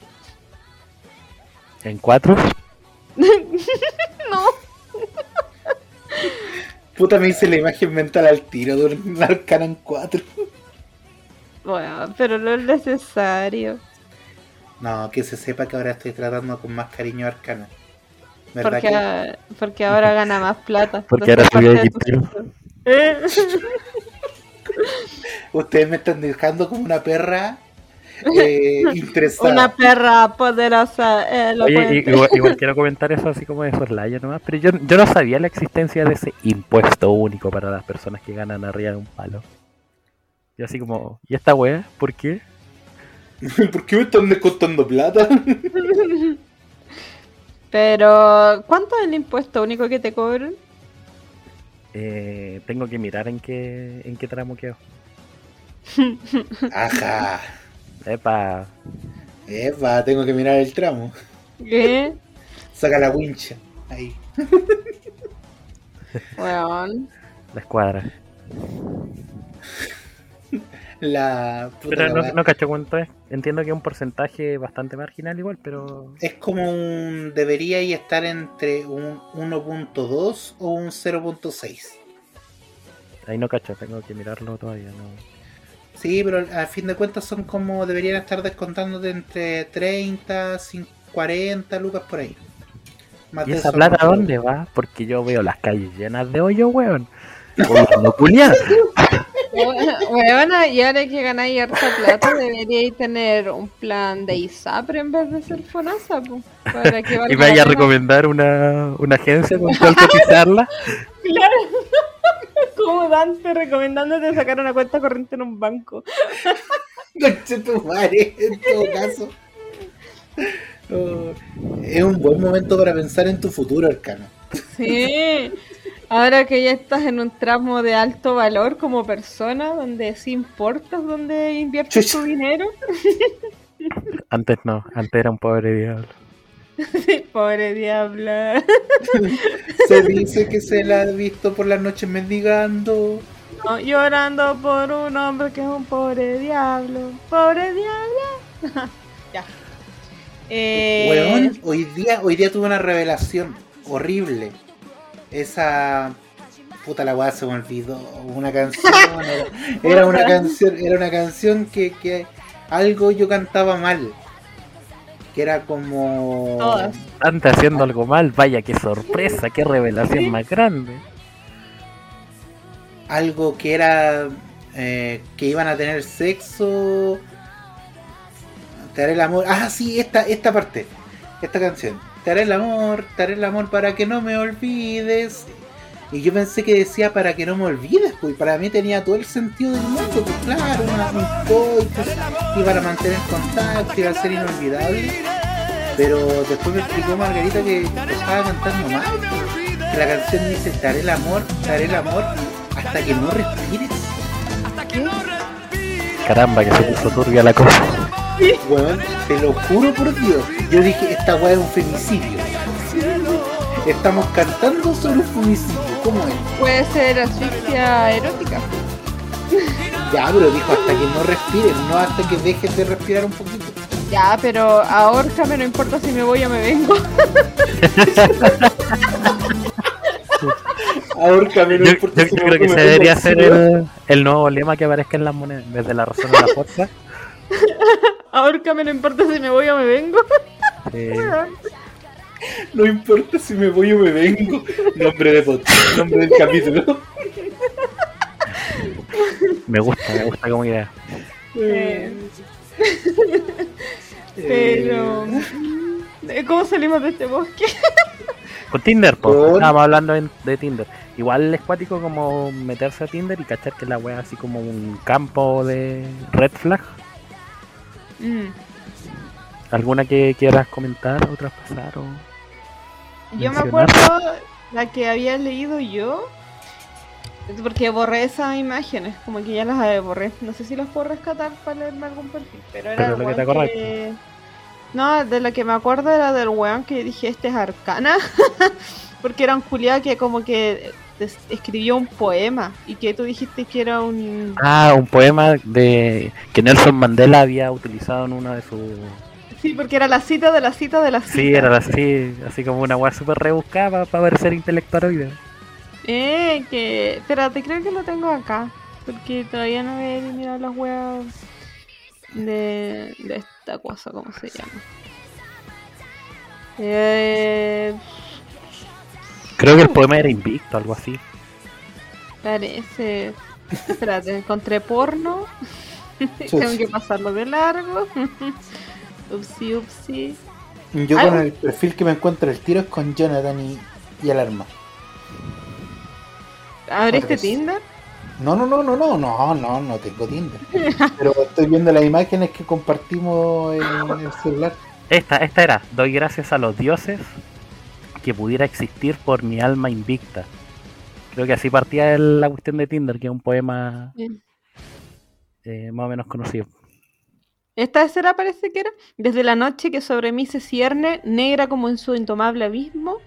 ¿En cuatro? No. Puta, me hice la imagen mental al tiro de un Arcana en 4. Bueno, pero no es necesario. No, que se sepa que ahora estoy tratando con más cariño a Arcana. ¿Verdad Porque, que? porque ahora gana más plata. Porque ahora subió parte de. Eh. Ustedes me están dejando como una perra eh, interesada. Una perra poderosa. eh, Oye, igual, igual quiero comentar eso así como de soslayo nomás, pero yo, yo no sabía la existencia de ese impuesto único para las personas que ganan arriba de un palo. Yo así como, ¿y esta wea? ¿Por qué? ¿Por qué me están descontando plata? Pero, ¿cuánto es el impuesto único que te cobran? Eh, tengo que mirar en qué, en qué tramo quedo. Ajá. Epa, Eva, tengo que mirar el tramo. ¿Qué? Saca la wincha. Ahí. Weón. la escuadra. La, puta Pero no, no cacho cuánto es. Entiendo que es un porcentaje bastante marginal igual, pero... Es como un. Debería y estar entre un 1.2 o un 0.6. Ahí no cacho, tengo que mirarlo todavía. No. Sí, pero a fin de cuentas son como. Deberían estar descontándote entre 30, 50, 40 lucas por ahí. Más ¿Y esa plata dónde va? Porque yo veo las calles llenas de hoyo, weón. Gobierno culiao. Bueno, y ahora que ganáis harta plata, deberíais tener un plan de ISAPRE en vez de ser FONASA, po, para que Y vaya a recomendar una, una agencia con cual cotizarla. Claro. Como Dante recomendándote sacar una cuenta corriente en un banco. Conche tu madre, en todo caso. Oh, es un buen momento para pensar en tu futuro, Arcano. Sí. Ahora que ya estás en un tramo de alto valor como persona, donde sí importas dónde inviertes Chucha. tu dinero. Antes no, antes era un pobre diablo. Pobre diabla. Se dice que se la ha visto por las noches mendigando. No, llorando por un hombre que es un pobre diablo. Pobre diablo. ya. Eh, Weón, hoy día, hoy día tuve una revelación horrible. Esa puta la weá se me olvidó. Una canción. Era, era una canción. Era una canción que, que algo yo cantaba mal. Que era como. Todas. Antes haciendo algo mal, vaya qué sorpresa, qué revelación más grande. Algo que era. eh, que iban a tener sexo. Te haré el amor. Ah, sí, esta, esta parte. Esta canción. Te haré el amor, te haré el amor para que no me olvides. Y yo pensé que decía para que no me olvides, pues y para mí tenía todo el sentido del mundo, pues claro, una, un coito, iba a mantener contacto, iba a ser inolvidable. Pero después me explicó Margarita que estaba cantando mal, pues, que la canción dice te haré el amor, te haré el amor hasta que no respires. Caramba, que se puso turbia la cosa. Weón, te lo juro por Dios. Yo dije, esta weá es un femicidio. Estamos cantando sobre un femicidio. ¿Cómo es? Puede ser asfixia erótica. Ya, pero dijo hasta que no respires, no hasta que dejes de respirar un poquito. Ya, pero ahórcame, no importa si me voy o me vengo. Ahórcame, no Yo, importa yo- si yo me creo que me debería encima. el, el nuevo lema que aparezca en las monedas, desde la razón a la fuerza. Ahórcame, no importa si me voy o me vengo. Eh, No importa si me voy o me vengo. Nombre de podcast, nombre del capítulo. me gusta, me gusta como idea. Eh, pero... eh, ¿Cómo salimos de este bosque? Con Tinder, pues. Con- Estábamos hablando de Tinder. Igual es cuático como meterse a Tinder y cachar que la wea así como un campo de red flag. Mm. ¿Alguna que quieras comentar o traspasar? O... Yo me acuerdo la que había leído yo, porque borré esas imágenes, como que ya las borré. No sé si las puedo rescatar para leerme algún perfil, pero era Pero lo que te que- No, de lo que me acuerdo era del weón que dije, este es Arcana, porque era un culiado que como que escribió un poema y que tú dijiste que era un... Ah, un poema de que Nelson Mandela había utilizado en una de sus... Sí, porque era la cita de la cita de la cita. Sí, era así, así como una wea súper rebuscada para parecer intelectualoide. Eh, que... Espérate, creo que lo tengo acá. Porque todavía no he eliminado las weas de, de esta cosa, ¿cómo se llama? Eh, Creo que el poema era invicto, algo así. parece... Espérate, encontré porno. Tengo que pasarlo de largo. Upsi, upsi. Yo con el perfil que me encuentro el tiro es con Jonathan y, y Alarma. ¿Abriste. Tinder? No, no, no, no, no, no, no, no tengo Tinder. Pero estoy viendo las imágenes que compartimos en el celular. Esta, esta era, doy gracias a los dioses que pudiera existir por mi alma invicta. Creo que así partía el- la cuestión de Tinder, que es un poema eh, más o menos conocido. Esta escena parece que era. Desde la noche que sobre mí se cierne, negra como en su intomable abismo,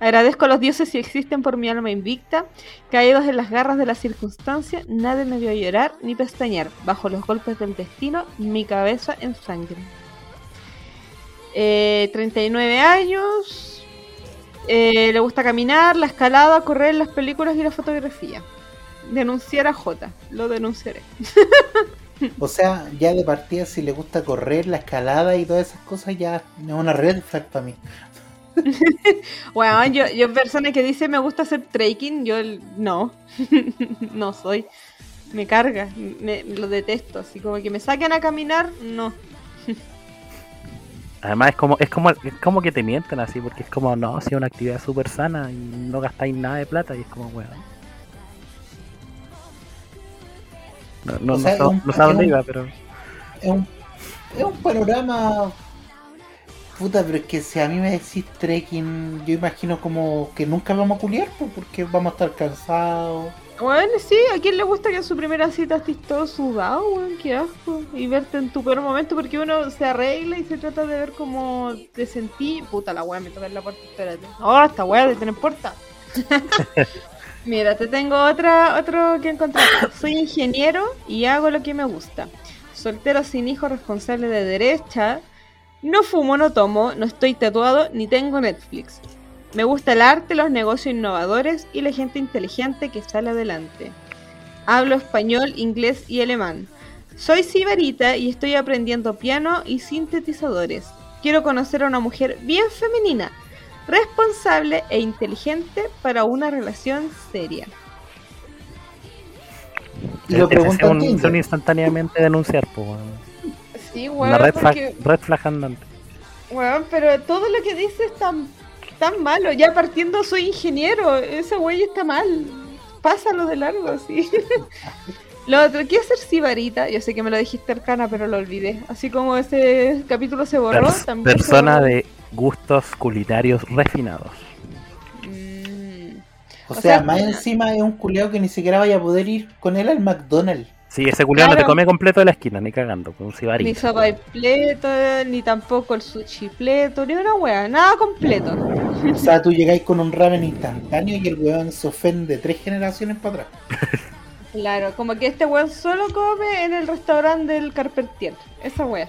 Agradezco a los dioses si existen por mi alma invicta. Caídos en las garras de la circunstancia, nadie me vio llorar ni pestañear. Bajo los golpes del destino, mi cabeza en sangre. Eh, 39 años. Eh, le gusta caminar, la escalada, correr, las películas y la fotografía. Denunciar a J. Lo denunciaré. O sea, ya de partida, si le gusta correr, la escalada y todas esas cosas, ya es una red flag para mí. Bueno, yo, yo persona que dice me gusta hacer trekking, yo el- no, no soy. Me carga, me, lo detesto, así como que me saquen a caminar, no. Además es como, es como, es como que te mienten así, porque es como, no, si es una actividad súper sana y no gastáis nada de plata y es como, weón. No, no, O sea, no sé- es un- no sé a dónde es un- iba, pero Es un, es un panorama. Puta, pero es que si a mí me decís trekking, yo imagino como que nunca vamos a culiar, pues, porque vamos a estar cansados. Bueno, sí, ¿a quién le gusta que en su primera cita estés todo sudado, weón? Qué asco. Y verte en tu peor momento porque uno se arregla y se trata de ver cómo te sentí. Puta la weá, me toca en la puerta, espérate. Oh, esta weá de tener puerta. Mira, te tengo otra, otro que encontrar. Soy ingeniero y hago lo que me gusta. Soltero sin hijo, responsable de derecha. No fumo, no tomo, no estoy tatuado ni tengo Netflix. Me gusta el arte, los negocios innovadores y la gente inteligente que sale adelante. Hablo español, inglés y alemán. Soy sibarita y estoy aprendiendo piano y sintetizadores. Quiero conocer a una mujer bien femenina, responsable e inteligente para una relación seria. Y lo preguntan un, son instantáneamente denunciar, pues, weón. Sí, Una red flag, red flag andante. Weón, pero todo lo que dice es tan, tan malo. Ya partiendo soy ingeniero. Ese güey está mal. Pásalo de largo, así. lo otro, ¿qué ser sibarita? Yo sé que me lo dijiste arcana, pero lo olvidé. Así como ese capítulo se borró, Pers- también. se persona borró. de gustos culinarios refinados. Mm. O, O sea, sea, más encima es un culiao que ni siquiera vaya a poder ir con él al McDonald's. Sí, ese culiao no te Claro. come completo de la esquina, ni cagando, con un Ni sibarita. sopa de pleto, ni tampoco el sushi pleto, ni una wea, nada completo. O sea, tú llegáis con un ramen instantáneo y el weón se ofende tres generaciones para atrás. Claro, como que este weón solo come en el restaurante del Carpentier. Esa wea.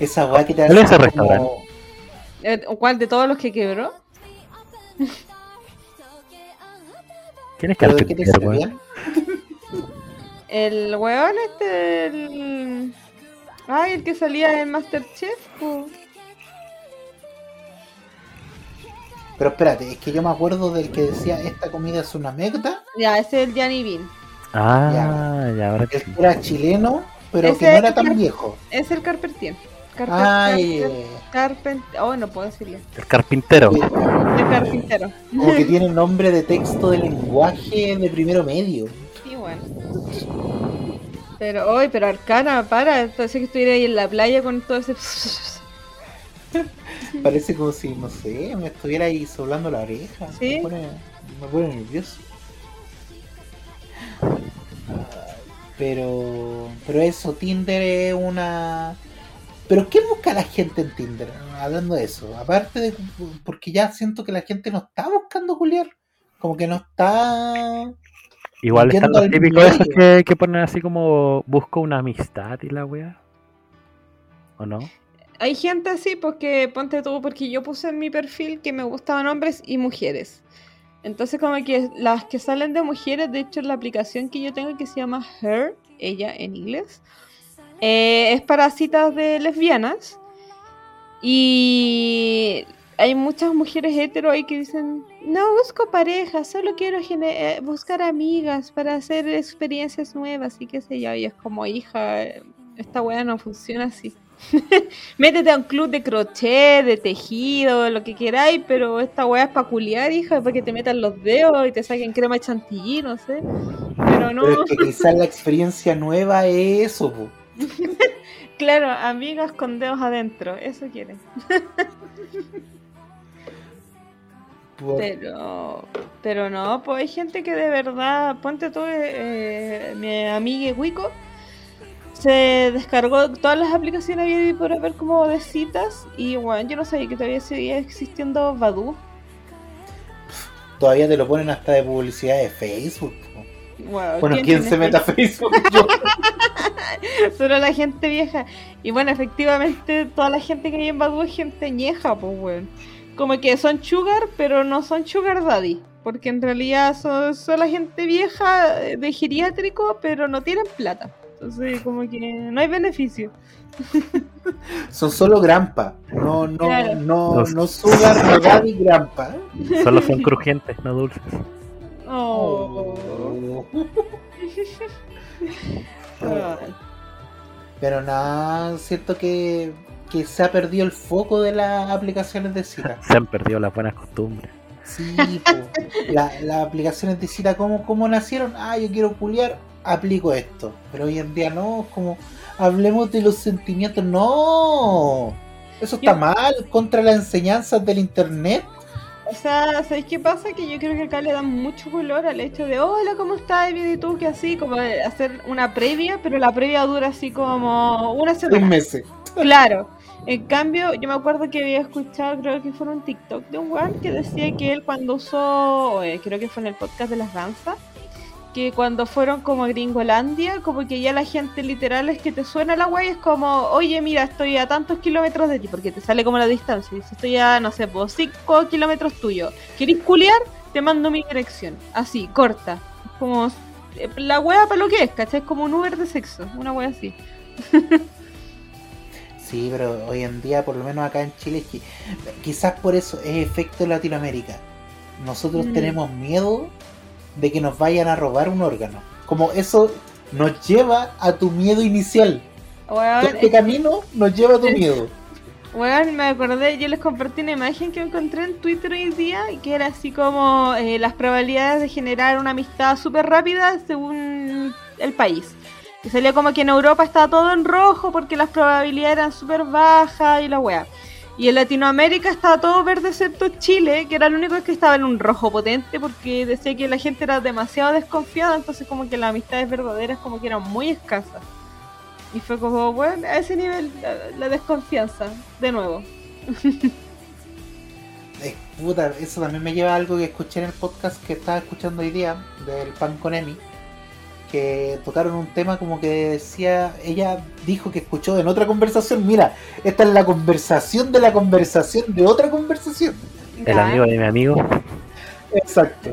Esa weá que te ¿Cuál es como- restaurante? Eh, ¿Cuál de todos los que quebró? ¿Quién es ¿Pero de qué te carpintero, weón? El weón este, el... Ay, el que salía en Masterchef. po. Pero espérate, es que yo me acuerdo del que decía esta comida es una mierda. Ya, ese es el Gianni Bean. Ah, ya, ahora Él sí. era chileno, pero Ese que no era es- tan viejo. Es el Carpentier. Carpe- Ay, Carpent- Oh, no puedo decirlo. El carpintero. El carpintero. como que tiene nombre de texto de lenguaje de primero medio. Sí, bueno. Pero hoy, pero Arcana, para. Parece que estuviera ahí en la playa con todo ese. Parece como si, no sé, me estuviera ahí soplando la oreja. Sí. Me pone, me pone nervioso. Pero, pero eso, Tinder es una... Pero ¿qué busca la gente en Tinder? Hablando de eso, aparte de... Porque ya siento que la gente no está buscando culiar. Como que no está... Igual están los típicos esos que, que ponen así como busco una amistad y la wea. ¿O no? Hay gente así, porque ponte tú, porque yo puse en mi perfil que me gustaban hombres y mujeres. Entonces, como que las que salen de mujeres, de hecho, la aplicación que yo tengo que se llama Her, ella en inglés, eh, es para citas de lesbianas. Y hay muchas mujeres hetero ahí que dicen: No busco pareja, solo quiero eh, buscar amigas para hacer experiencias nuevas y qué sé yo. Y es como, hija, esta wea no funciona así. Métete a un club de crochet, de tejido, lo que queráis, pero esta weá es para culiar, hija, para que te metan los dedos y te saquen crema chantilly, no sé. Pero no, quizás la experiencia nueva es eso, po. claro, amigas con dedos adentro, eso quieren. Por- Pero, pero no, pues hay gente que de verdad, ponte tú, eh, mi amiga Wico, se descargó todas las aplicaciones había por haber como de citas y bueno, yo no sabía que todavía seguía existiendo Badu. Todavía te lo ponen hasta de publicidad de Facebook. Bueno, ¿quién, se mete a Facebook? Yo. Solo la gente vieja. Y bueno, efectivamente, toda la gente que hay en Badu es gente ñeja, pues, weón. Como que son sugar, pero no son sugar daddy. Porque en realidad son, son la gente vieja de geriátrico, pero no tienen plata. Entonces, como que no hay beneficio. Son solo grampa. No, no, Claro. no, Los- no sugar, no daddy, grampa. Solo son crujientes, no dulces. Oh. Pero nada, siento que, que se ha perdido el foco de las aplicaciones de cita. Se han perdido las buenas costumbres. Sí, po. La- las aplicaciones de cita, ¿cómo, ¿cómo nacieron? Ah, yo quiero culiar, aplico esto. Pero hoy en día no, es como, hablemos de los sentimientos. No, eso está Yo- mal, contra las enseñanzas del internet. O sea, ¿sabéis qué pasa? Que yo creo que acá le dan mucho color al hecho de, hola, ¿cómo estás? Bien, ¿y tú? Que así, como hacer una previa, pero la previa dura así como una semana. meses. Claro. En cambio, yo me acuerdo que había escuchado, creo que fue en un TikTok de un weón que decía que él cuando usó, eh, creo que fue en el podcast de las danzas, que cuando fueron como a Gringolandia, como que ya la gente literal es que te suena la wey, es como, oye, mira, estoy a tantos kilómetros de ti, porque te sale como la distancia, y si estoy a, no sé, pues 5 kilómetros tuyo, ¿querés culiar? Te mando mi dirección, así, corta, como la wea para lo que es, ¿cachai? Es como un Uber de sexo, una wea así. Sí, pero hoy en día, por lo menos acá en Chile, es que- quizás por eso es efecto Latinoamérica. Nosotros Mm. tenemos miedo de que nos vayan a robar un órgano. Como eso nos lleva a tu miedo inicial. Weón, Este camino nos lleva a tu miedo. Weón, me acordé, yo les compartí una imagen que encontré en Twitter hoy día y que era así como eh, las probabilidades de generar una amistad súper rápida según el país. Y salía como que en Europa estaba todo en rojo porque las probabilidades eran súper bajas y la wea. Y en Latinoamérica estaba todo verde excepto Chile, que era el único que estaba en un rojo potente porque decía que la gente era demasiado desconfiada, entonces como que las amistades verdaderas como que eran muy escasas. Y fue como, bueno, a ese nivel la, desconfianza, de nuevo. Eh, puta, eso también me lleva a algo que escuché en el podcast que estaba escuchando hoy día, del Pan con Emi, que tocaron un tema como que decía, ella dijo que escuchó en otra conversación, mira, esta es la conversación de la conversación de otra conversación. El amigo de mi amigo. Exacto.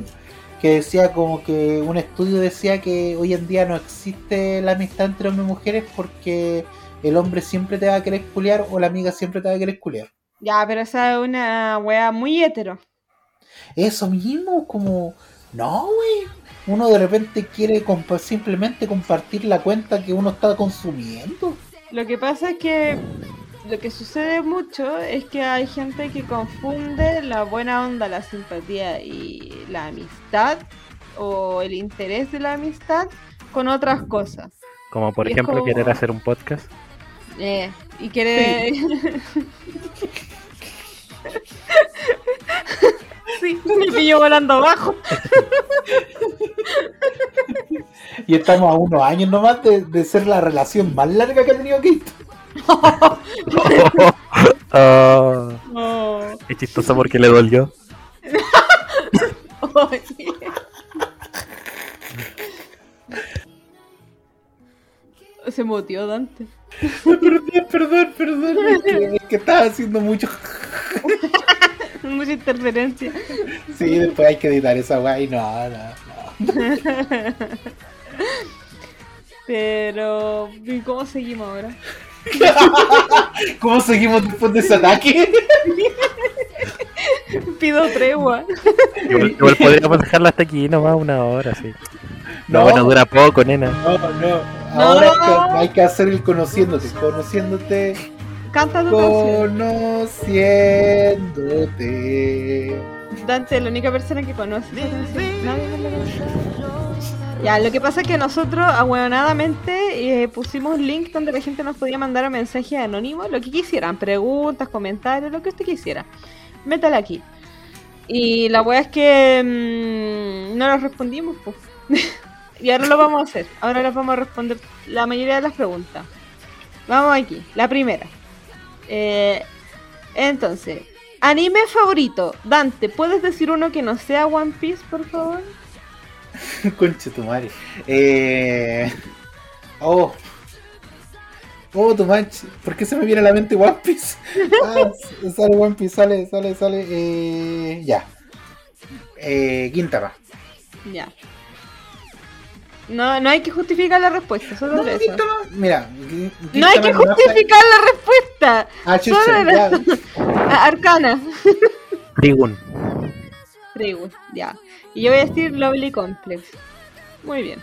Que decía como que un estudio decía que hoy en día no existe la amistad entre hombres y mujeres porque el hombre siempre te va a querer culiar o la amiga siempre te va a querer culiar. Ya, pero esa es una wea muy hetero. Eso mismo, como, no, güey. Uno de repente quiere compa- simplemente compartir la cuenta que uno está consumiendo. Lo que pasa es que lo que sucede mucho es que hay gente que confunde la buena onda, la simpatía y la amistad o el interés de la amistad con otras cosas. Como por Y ejemplo como- querer hacer un podcast. Eh, y quiere... sí, me pillo volando abajo. Y estamos a unos años nomás de, de ser la relación más larga que ha tenido Kate. Ah, Oh. es chistoso porque le dolió. Oye. Se motió Dante. Perdón, perdón, perdón. Es que, es que estaba haciendo mucho. Mucha interferencia. Sí, después hay que editar esa weá y no, no, no. Pero, ¿y cómo seguimos ahora? ¿Cómo seguimos después de ese ataque? Pido tregua. Igual, igual podríamos dejarla hasta aquí nomás una hora, sí. No, No. bueno, dura poco, nena. No, no. Ahora es que hay que hacer el conociéndote. Conociéndote. Canta tu. Conociéndote. Dante es la única persona que conoce esa canción. Nadie más la conoce. Ya, lo que pasa es que nosotros, ahueonadamente, eh, pusimos un link donde la gente nos podía mandar mensajes anónimos, lo que quisieran, preguntas, comentarios, lo que usted quisiera. Métala aquí. Y la wea es que mm, no los respondimos, pues. y ahora lo vamos a hacer. Ahora les vamos a responder la mayoría de las preguntas. Vamos aquí. La primera. Eh, entonces, anime favorito. Dante, ¿puedes decir uno que no sea One Piece, por favor? Conche tu madre. Eh... Oh. Oh, tu manche. ¿Por qué se me viene a la mente One Piece? Ah, sale One Piece, sale, sale, sale. Eh... Ya. Eh... Quintama. Ya. No, no hay que justificar la respuesta, solo No, eso. Mira. No hay que justificar la respuesta. Ah, chucha, Solo Ah, Arcana. Trigun. Trigu, ya. Y yo voy a decir Lovely Complex. Muy bien.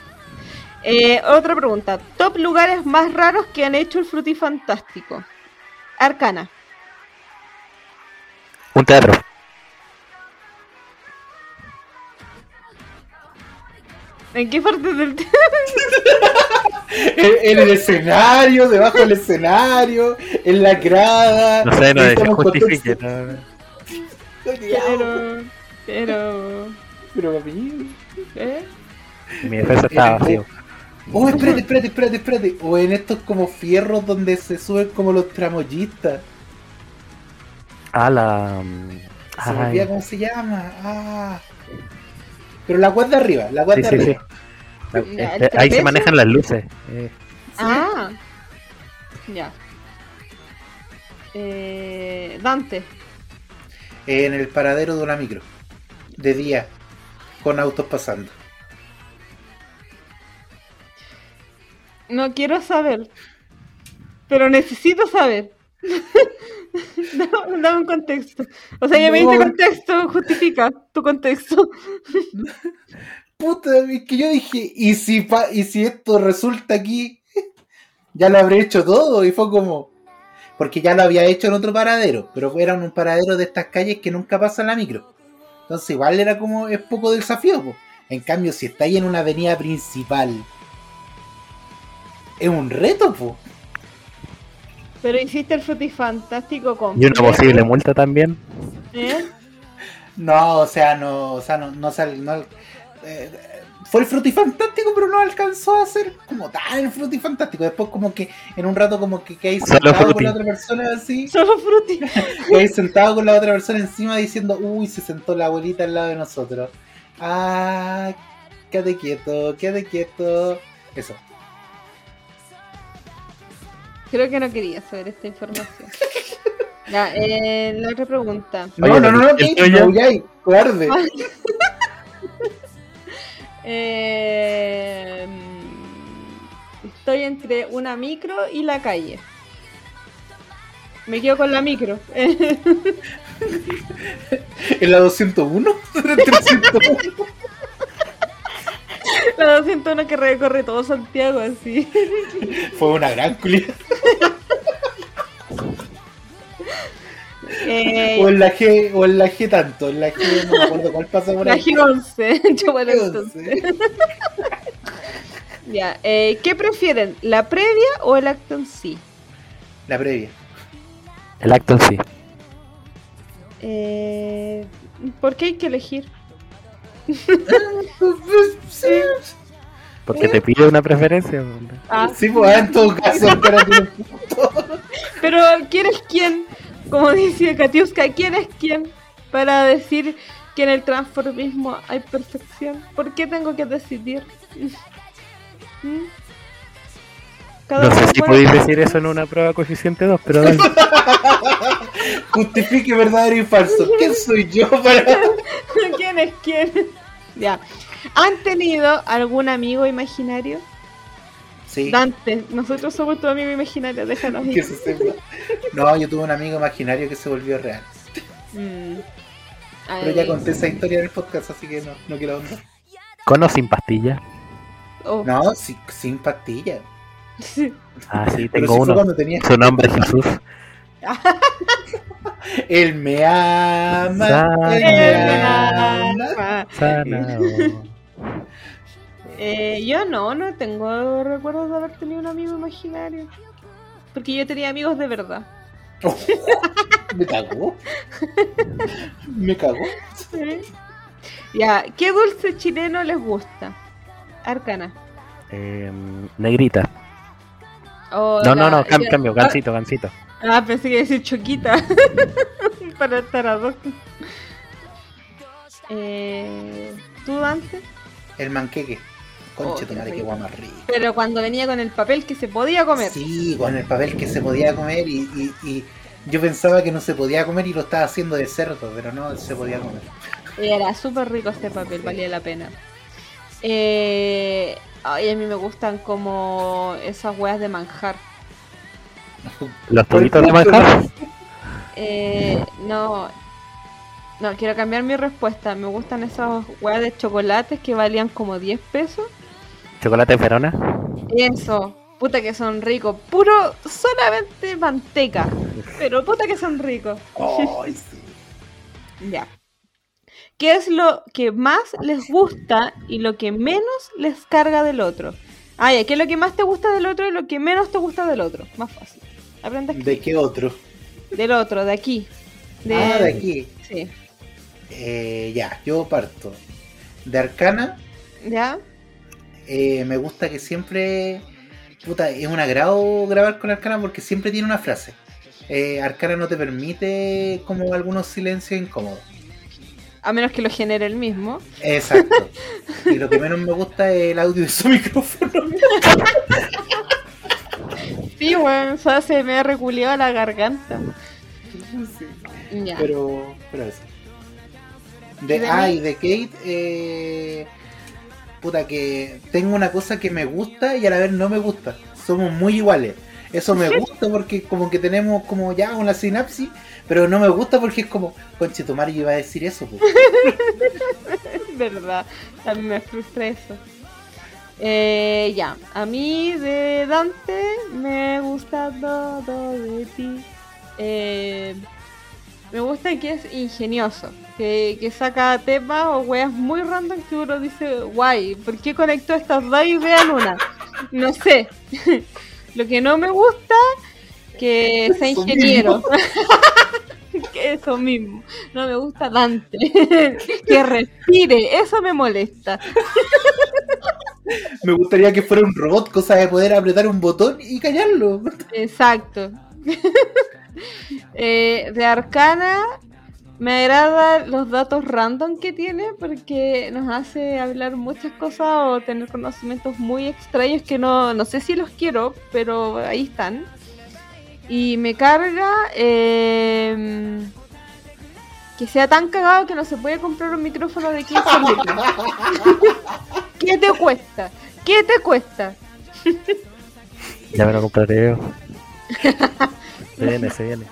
Eh, otra pregunta. Top lugares más raros que han hecho el Frutifantástico. Arcana. Un teatro. ¿En qué parte del En, en el escenario, debajo del escenario, en la grada. No sé, no con justifique. no. Pero. Pero. Pero papi. ¿Eh? Mi defensa estaba vacío. Oh, espérate, espérate, espérate, espérate. O en estos como fierros donde se suben como los tramoyistas. Ah, la. Se me olvida cómo se llama. Ah. Pero la web de arriba, la web sí, de sí, sí. arriba. La- eh, ¿el ahí se manejan las luces. eh. Ah. Ya. Eh, Dante. En el paradero de una micro. De día. Con autos pasando. No quiero saber. Pero necesito saber. dame, un contexto. O sea, ya me No. diste contexto, justifica tu contexto. Puta, es que yo dije, ¿y si, pa- y si esto resulta aquí? Ya lo habré hecho todo. Y fue como. Porque ya lo había hecho en otro paradero. Pero era un paradero de estas calles que nunca pasa la micro. Entonces, igual era como. Es poco desafío. po. En cambio, si estáis en una avenida principal. Es un reto, po. Pero hiciste el frutifantástico con. Y una posible multa también. ¿Eh? No, o sea, no. O sea, no, no sal- no, eh, fue el frutifantástico, pero no alcanzó a ser como tal el frutifantástico. Después, como que en un rato, como que quedáis sentado con la otra persona así. Solo fruti. Quedáis sentado con la otra persona encima diciendo, uy, se sentó la abuelita al lado de nosotros. Ah, quédate quieto, quédate quieto. Eso. Creo que no quería saber esta información. Ya, eh, la otra pregunta. No, Oye, no, no, no, ¿el que tuyo? no, ya, cobarde. Eh, estoy entre una micro y la calle. Me quedo con la micro. En la 201, 301. la 201 que recorre todo Santiago así. Fue una gran culia. Eh, O en la G, o en la G tanto, en la G, no me acuerdo cuál pasa por la ahí. G11. Yo, bueno, entonces. Ya, eh, ¿qué prefieren? ¿La previa o el acto en sí? La previa. El acto en sí. Eh, ¿Por qué hay que elegir? Sí, Porque te pide una preferencia. Ah, sí pues en todo caso, espérate un punto. pero ¿quién es quién? Como dice Katiuska, ¿quién es quién para decir que en el transformismo hay perfección? ¿Por qué tengo que decidir? ¿Mm? Cada No sé si podéis decir eso en una prueba coeficiente 2, pero dale. Justifique verdadero y falso. ¿Quién soy yo para.? ¿Quién es quién? Ya. ¿Han tenido algún amigo imaginario? Sí, Dante, nosotros somos tu amigo imaginario, déjanos ir. se. No, yo tuve un amigo imaginario que se volvió real. Mm. Pero ya conté esa historia en el podcast, así que no, no quiero ahondar. ¿Con o sin pastilla? Oh. No, sí, sin pastilla. Ah, sí, tengo fue uno. tenía. Su nombre es Jesús. Él me ama. Sana. Él me ama. Sana. eh, yo no, no tengo recuerdos de haber tenido un amigo imaginario. Porque yo tenía amigos de verdad. Oh, me cagó. Me cagó. Sí. Ya, ¿qué dulce chileno les gusta? Arcana. Eh, negrita. O No, no, la- no, cam- cambio, gancito, gancito. Ah, pensé que iba a decir choquita. Para estar a dos. Eh, ¿Tú, Dante? El manqueque. Oh, Conche tu qué madre, qué rico. Pero cuando venía con el papel que se podía comer. Sí, con el papel que se podía comer y, y- y yo pensaba que no se podía comer y lo estaba haciendo de cerdo, pero no se podía comer. Era súper rico este papel, valía la pena. Eh, ay, a mí me gustan como esas weas de manjar. Los tubitos de manjar. Eh, no, no, quiero cambiar mi respuesta. Me gustan esas weas de chocolates que valían como 10 pesos. Chocolate Verona. Eso, puta que son ricos. Puro, solamente manteca. Pero puta que son ricos. Sí. Ya. ¿Qué es lo que más les gusta y lo que menos les carga del otro? Ah, ya, ¿qué es lo que más te gusta del otro y lo que menos te gusta del otro? Más fácil. Aprende aquí. ¿De qué otro? Del otro, de aquí. De, Ah, de aquí. Sí. Eh, ya, yo parto. De Arcana, ¿Ya? eh, me gusta que siempre. Puta, es un agrado grabar con Arcana porque siempre tiene una frase. Eh, Arcana no te permite como algunos silencios incómodos. A menos que lo genere el mismo. Exacto. y lo que menos me gusta es el audio de su micrófono. Sí, weón, eso se me ha reculeado la garganta. Ya. Pero, pero eso. ¿Y De, de ah, y de Kate, eh, puta que tengo una cosa que me gusta y a la vez no me gusta. Somos muy iguales. Eso me gusta porque como que tenemos como ya una sinapsis, pero no me gusta porque es como, conche, tu madre iba a decir eso. po". verdad. A mí me frustra eso. Eh, ya, a mí de Dante me gusta todo de ti. Eh, me gusta que es ingenioso, que, que saca temas o weas muy random que uno dice, guay, ¿por qué conectó estas dos ideas en una? No sé. Lo que no me gusta, que sea ingeniero. eso mismo. No me gusta Dante. que respire, eso me molesta. Me gustaría que fuera un robot, cosa de poder apretar un botón y callarlo. Exacto. Eh, de Arcana me agrada los datos random que tiene porque nos hace hablar muchas cosas o tener conocimientos muy extraños que no, no sé si los quiero, pero ahí están. Y me carga eh, que sea tan cagado que no se puede comprar un micrófono de 15 lucas. ¿Qué te cuesta? ¿Qué te cuesta? Ya me lo compraré yo. Se viene, se viene.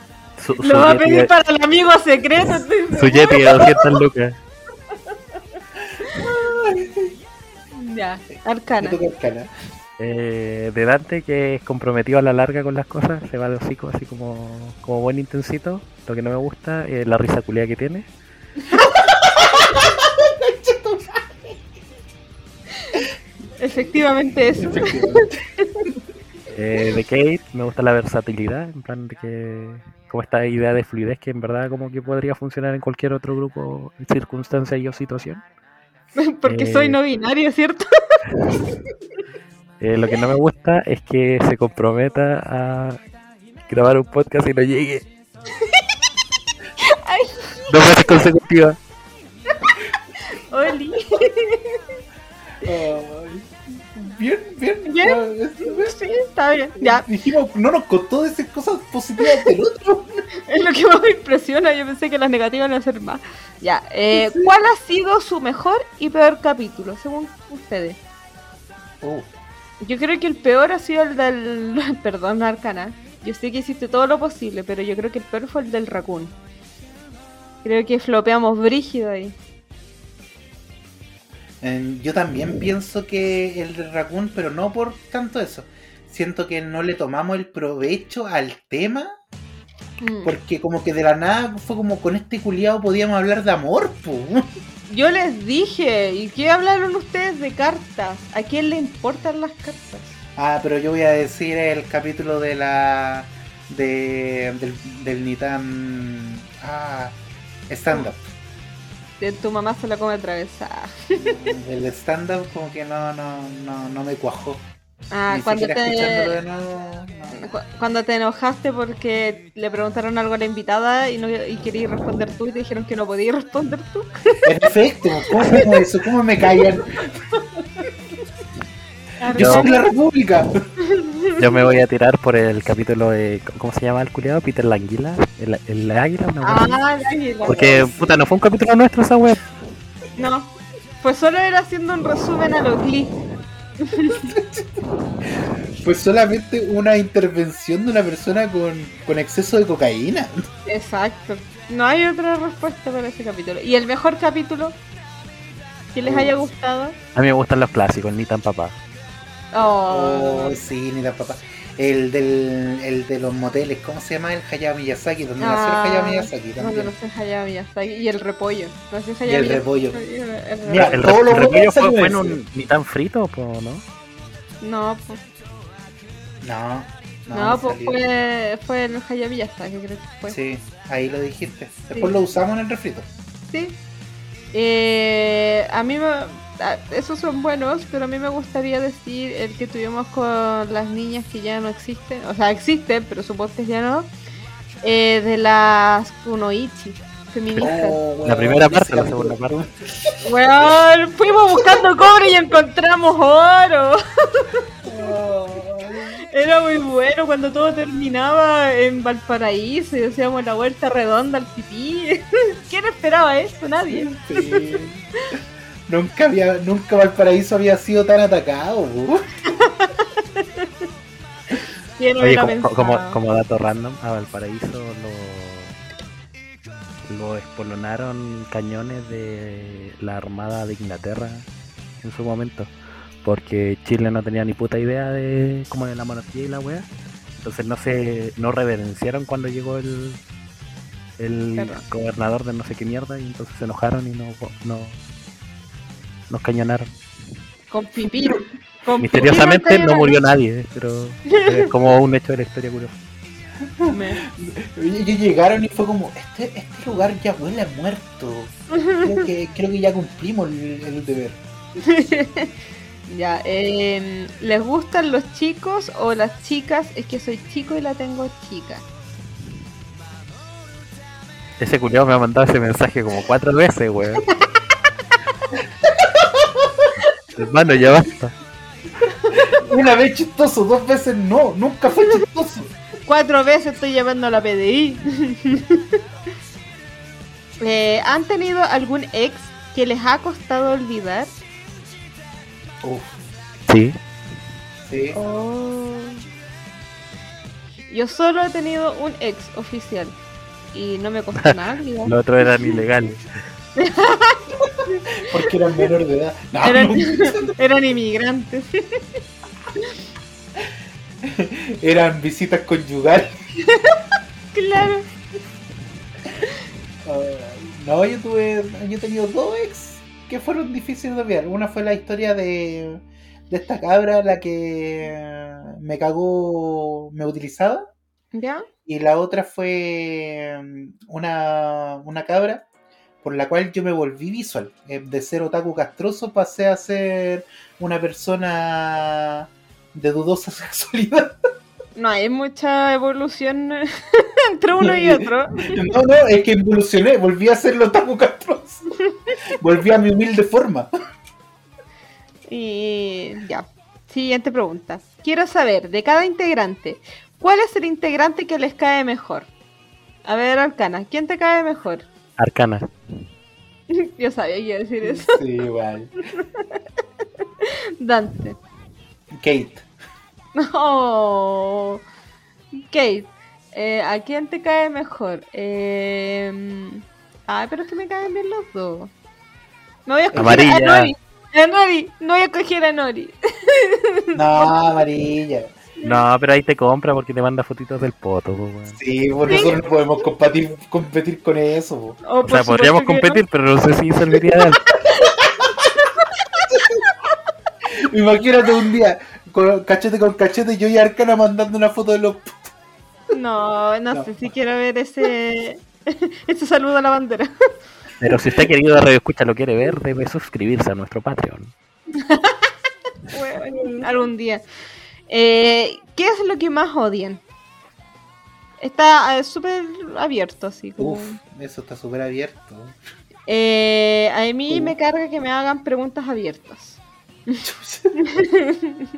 Su, su Lo va a pedir de- para el amigo secreto. su Yeti de 200 lucas. Ya, Arcana. Eh, de Dante, que es comprometido a la larga con las cosas, se va de hocico así como, como buen intensito. Lo que no me gusta es la risa culia que tiene. Efectivamente eso. Efectivamente. Eh, de Kate me gusta la versatilidad, en plan de que como esta idea de fluidez que en verdad como que podría funcionar en cualquier otro grupo, circunstancia y o situación. Porque Eh. soy no binario, ¿cierto? Eh, lo que no me gusta es que se comprometa a grabar un podcast y no llegue. Ay. Dos veces consecutivas. Oli. Ay. Bien, bien. Bien. Sí, está bien. Ya, Dijimos, no nos contó decir cosas positivas del otro. es lo que más me impresiona. Yo pensé que las negativas iban a ser más. Ya, eh, ¿cuál ha sido su mejor y peor capítulo, según ustedes? Oh, Yo creo que el peor ha sido el del. Perdón, Arcana. Yo sé que hiciste todo lo posible, pero yo creo que el peor fue el del Raccoon. Creo que flopeamos brígido ahí. Eh, yo también pienso que el de Raccoon, pero no por tanto eso. Siento que no le tomamos el provecho al tema, Mm. porque como que de la nada fue como con este culiado podíamos hablar de amor, po. Yo les dije, ¿y qué hablaron ustedes de cartas? ¿A quién le importan las cartas? Ah, pero yo voy a decir el capítulo de la. de. del, del Nitan. Ah. Stand up. Tu mamá se la come atravesada. El stand-up como que no, no, no, no me cuajó. Ah, Ni cuando de te, nuevo. no. cu- cuando te enojaste porque le preguntaron algo a la invitada y, no, y querías responder tú y te dijeron que no podías responder tú. En efecto, ¿cómo eso? ¿Cómo me callan? Yo soy la República. Yo me voy a tirar por el capítulo de. ¿Cómo se llama el culiado? Peter Languila. El, el águila, una. Ah, el águila. Porque, puta, no fue un capítulo nuestro esa web. No, pues solo era haciendo un resumen a los Glee. Pues solamente una intervención de una persona con, con exceso de cocaína. Exacto. No hay otra respuesta para ese capítulo. ¿Y el mejor capítulo? Que les haya gustado. A mí me gustan los clásicos, ni tan papá. Oh, Oh, sí, ni la papá. El del el de los moteles, ¿cómo se llama? El Hayao Miyazaki, donde nació el Hayao Miyazaki no también. conoces Hayao Miyazaki. Y el repollo. ¿No conoces Y el Miyazaki? repollo. Mira, repollo. El, re- el repollo fue, fue eso. en un, ni tan frito, po, ¿no? No, pues, No, no, pues fue, fue el Hayao Miyazaki, creo que fue. Sí, ahí lo dijiste. Después Sí. lo usamos en el refrito. Sí. Eh, a mí me, esos son buenos, pero a mí me gustaría decir el que tuvimos con las niñas que ya no existen, o sea, existen, pero supongo que ya no, eh, de las Kunoichi feministas. Oh, La primera parte, la segunda parte. Weón, fuimos buscando cobre y encontramos oro. Era muy bueno cuando todo terminaba en Valparaíso y hacíamos la vuelta redonda al pipí. ¿Quién esperaba eso? Nadie. Sí. Nunca había, nunca Valparaíso había sido tan atacado. bu. ¿Quién Oye, como, pensado? como, como dato random, a Valparaíso lo, lo espolonaron cañones de la Armada de Inglaterra en su momento. Porque Chile no tenía ni puta idea de como de la monarquía y la wea. Entonces no se no reverenciaron cuando llegó el el Claro. gobernador de no sé qué mierda y entonces se enojaron y no, no nos cañonaron. Con pipí. Con Misteriosamente pipí no murió nadie, eh, pero es como un hecho de la historia curioso. Me- Ellos llegaron y fue como, este, este lugar ya huele a muerto. Creo que, creo que ya cumplimos el, el deber. ya, em, ¿les gustan los chicos o las chicas? Es que soy chico y la tengo chica. Ese culiao me ha mandado ese mensaje como cuatro veces, weón. Hermano, ya basta. Una vez chistoso, dos veces no. Nunca fue chistoso. Cuatro veces estoy llamando a la PDI. Eh, ¿Han tenido algún ex que les ha costado olvidar? Uf, Sí. sí. Oh. Yo solo he tenido un ex oficial y no me costó nada. Los otros eran ilegales. Porque eran menor de edad. No, Eran, no. eran inmigrantes. Eran visitas conyugales. claro. Ah, no, yo tuve. Yo he tenido dos ex que fueron difíciles de olvidar. Una fue la historia de, de esta cabra, la que me cagó, me utilizaba. ¿Ya? Y la otra fue una, una cabra por la cual yo me volví visual. Eh, De ser otaku castroso pasé a ser una persona de dudosa sexualidad. No hay mucha evolución entre uno y otro. No, no, es que evolucioné, volví a ser el otaku castroso. Volví a mi humilde forma. Y ya. Siguiente pregunta. Quiero saber, de cada integrante, ¿cuál es el integrante que les cae mejor? A ver, Arcana, ¿quién te cae mejor? Arcana. Yo sabía que iba a decir eso. Sí, igual. Dante. Kate. No. Kate, eh, ¿a quién te cae mejor? Eh... Ay, pero es que me caen bien los dos. Me voy a escoger Amarilla. a Nori. A Nori. No voy a escoger a Nori. No, amarilla. No, pero ahí te compra porque te manda fotitos del poto, po, weón. Sí, por nosotros no podemos competir, competir con eso. po. Oh, O sea, podríamos no. competir, pero no sé si serviría de algo. Imagínate un día, con, cachete con cachete, yo y Arcana mandando una foto de los. No, no, No. sé si quiero ver ese ese saludo a la bandera. Pero si usted querido Radio Escucha lo quiere ver, debe suscribirse a nuestro Patreon. Weón, algún día. Eh, ¿Qué es lo que más odian? Está eh, súper abierto, así como. Uf, eso está súper abierto. Eh, a mí me carga que me hagan preguntas abiertas.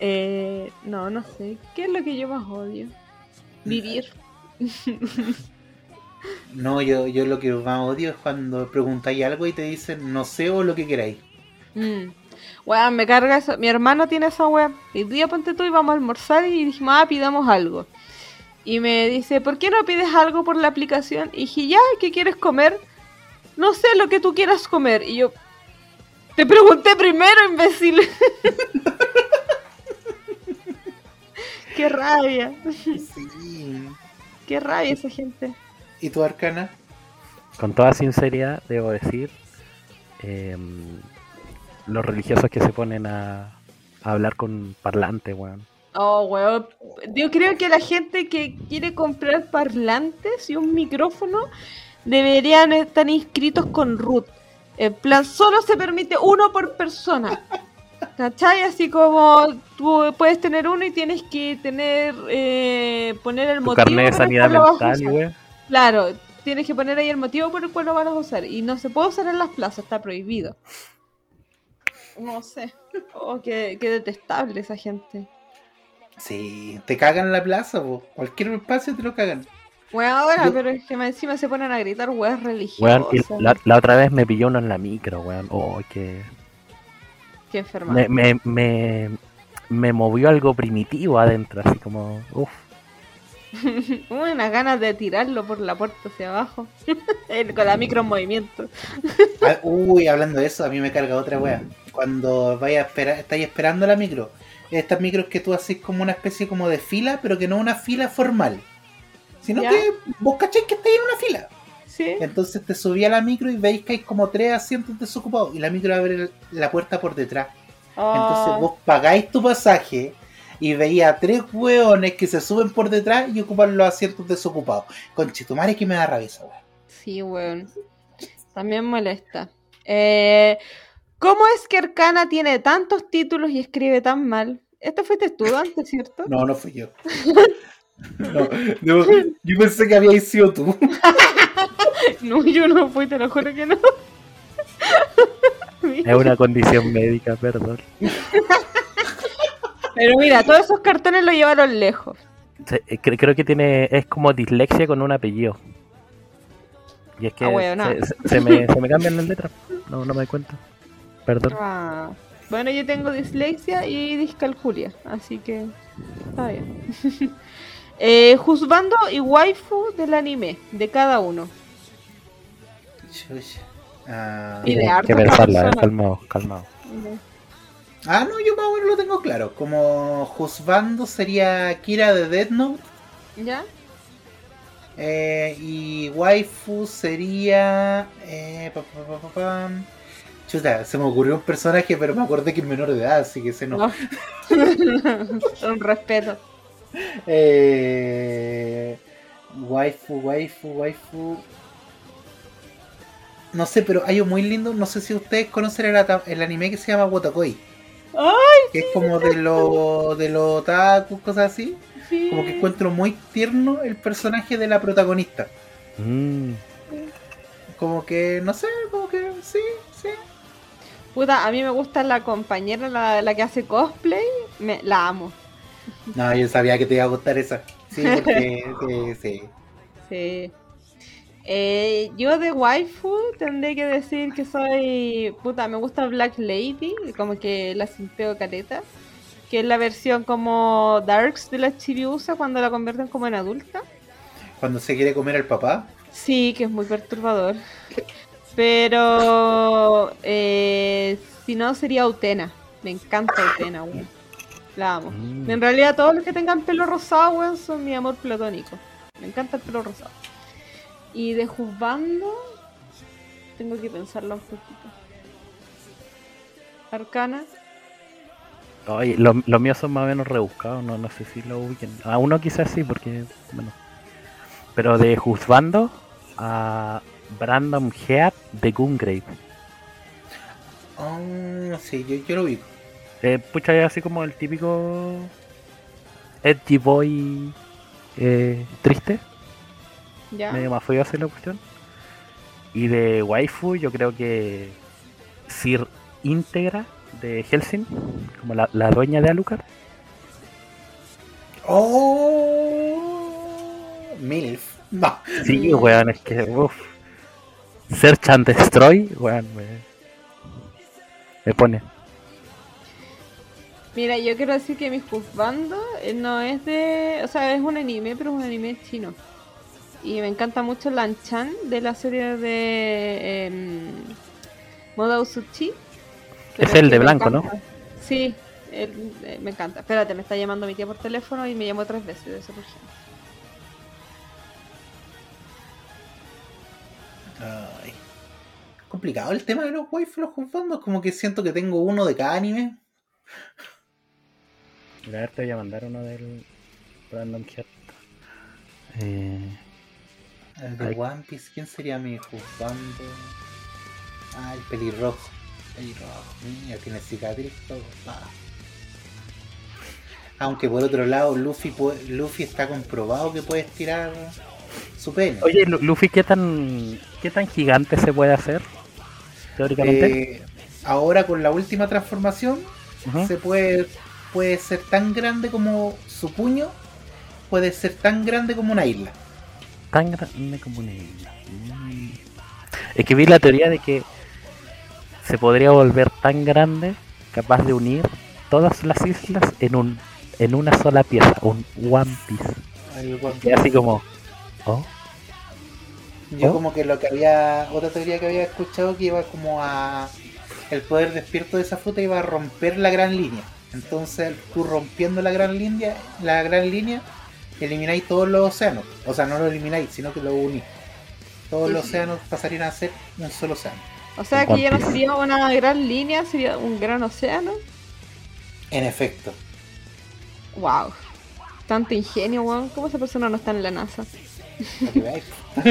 Eh, no, no sé. ¿Qué es lo que yo más odio? Vivir. No, yo, yo lo que más odio es cuando preguntáis algo y te dicen no sé o lo que queráis. Mm. Weón, me carga eso. Mi hermano tiene esa web. Y día ponte tú y vamos a almorzar y dijimos, ah, pidamos algo. Y me dice, ¿por qué no pides algo por la aplicación? Y dije, ya, ¿qué quieres comer? No sé lo que tú quieras comer. Y yo, te pregunté primero, imbécil. qué rabia, Sí. qué rabia esa gente. ¿Y tu arcana? Con toda sinceridad, debo decir, em, los religiosos que se ponen a, a hablar con parlantes, weón. Oh, weón. Yo creo que la gente que quiere comprar parlantes y un micrófono deberían estar inscritos con root. En plan, solo se permite uno por persona. ¿Cachai? Así como tú puedes tener uno y tienes que tener, eh, poner el Tu motivo carnet de sanidad mental. Claro, tienes que poner ahí el motivo por el cual lo van a usar. Y no se puede usar en las plazas, está prohibido. No sé. Oh, qué, qué detestable esa gente. Sí, te cagan en la plaza, po. cualquier espacio te lo cagan. Bueno, ahora, Yo- pero es que más encima se ponen a gritar weas religiosas. Weón, y la, la otra vez me pilló uno en la micro, weón. Oh, que Qué enferma. me, me, me, me movió algo primitivo adentro, así como, uff. Unas ganas de tirarlo por la puerta hacia abajo. Con la micro en movimiento. Ah, uy, hablando de eso, a mí me carga otra wea. Cuando vaya a esperar, estáis esperando la micro. Estas micros que tú haces como una especie como de fila, pero que no una fila formal. Sino Ya. que vos cacháis que estáis en una fila. Sí. Entonces te subí a la micro y veis que hay como tres asientos desocupados. Y la micro abre la puerta por detrás. Entonces vos pagáis tu pasaje y veía a tres hueones que se suben por detrás y ocupan los asientos desocupados. Conchetumare que me da rabia esa wea. Sí, weón. También molesta. Eh, ¿Cómo es que Arcana tiene tantos títulos y escribe tan mal? Esto fuiste tú antes, ¿cierto? No, no fui yo. No, no, yo pensé que habíais sido tú. No, yo no fui, te lo juro que no. Es una condición médica, perdón. Pero mira, todos esos cartones lo llevaron lejos. Se- eh, cre- creo que tiene, es como dislexia con un apellido. Y es que Ah, weón, no. se, se- se me, se me cambian las letras. No, no me doy cuenta. Perdón. Ah, bueno, yo tengo dislexia y discalculia, así que está bien. eh, juzgando y waifu del anime, de cada uno. Ah, Y de que pensarla, eh, calmado, calmado. Ah, no, yo más o menos lo tengo claro. Como juzgando sería Kira de Death Note. ¿Ya? eh, y waifu sería. Eh, pa, pa, pa. Chuta, se me ocurrió un personaje, pero me acordé que es menor de edad, así que ese no. No. Un respeto. Eh, waifu, waifu, waifu. No sé, pero hay un muy lindo. No sé si ustedes conocen el anime que se llama Wotakoi. ¡Ay, Que es como de los de los otaku, cosas así. sí! Como que encuentro muy tierno el personaje de la protagonista. Mm, Como que, no sé, como que sí, sí. Puta, a mí me gusta la compañera, la, la que hace cosplay. Me, la amo. No, yo sabía que te iba a gustar esa. Sí, porque sí, sí. Sí. Eh, yo de waifu tendré que decir que soy. Puta, me gusta Black Lady, como que la simpeo caleta. Que es la versión como Darks de la Chibiusa cuando la convierten como en adulta. Cuando se quiere comer al papá. Sí, que es muy perturbador. Pero. Eh, si no, sería Utena. Me encanta Utena, weón. La amo. mm. En realidad, todos los que tengan pelo rosado, weón, son mi amor platónico. Me encanta el pelo rosado. Y de juzgando, tengo que pensarlo un poquito. Arcana. Oye, lo- los míos son más o menos rebuscados, no, no sé si lo ubiquen. A uno quizás sí, porque, bueno. Pero de juzgando a Brandon Head de Gungrave. Oh, sí, yo, yo lo ubico. Eh, pucha, es así como el típico edgy boy eh, triste, Ya. medio más feo hacer la cuestión. Y de waifu, yo creo que Sir Integra de Helsing, como la, la dueña de Alucard. Oh, MILF. No. Sí, weón, es que, uff. Search and Destroy, weón, me, me pone. Mira, yo quiero decir que mi juzgando eh, no es de. O sea, es un anime, pero es un anime chino. Y me encanta mucho Lanchan de la serie de. em, Moda Usuchi. Es el de blanco, ¿no? Sí, él, eh, me encanta. Espérate, me está llamando mi tía por teléfono y me llamó tres veces de ese urgente. Ay. Complicado el tema de los waifus, los juzgandos. Como que siento que tengo uno de cada anime. A ver, te voy a mandar uno del Brandon Head. Eh, El de Ay. One Piece, ¿quién sería mi juzgando? Ah, el pelirrojo. Pelirrojo, mira, tiene cicatriz todo. va. Aunque por otro lado, Luffy, puede- Luffy está comprobado que puede estirar su pene. Oye, Lu- Luffy, ¿qué tan, ¿qué tan gigante se puede hacer? Teóricamente. Eh, ahora con la última transformación, se puede, puede ser tan grande como su puño, puede ser tan grande como una isla. Tan grande como una isla. Mm. Es que vi la teoría de que se podría volver tan grande, capaz de unir todas las islas en un en una sola pieza, un One Piece. El One Y así como, oh, Yo ¿Oh? como que lo que había, otra teoría que había escuchado que iba como a el poder despierto de esa fruta iba a romper la gran línea. Entonces tú rompiendo la gran línea, la gran línea, elimináis todos los océanos. O sea, no lo elimináis, sino que lo unís. Todos los océanos pasarían a ser un solo océano. O sea que ya no sería una gran línea, sería un gran océano. En efecto. Wow. Tanto ingenio, weón. ¿Cómo esa persona no está en la NASA?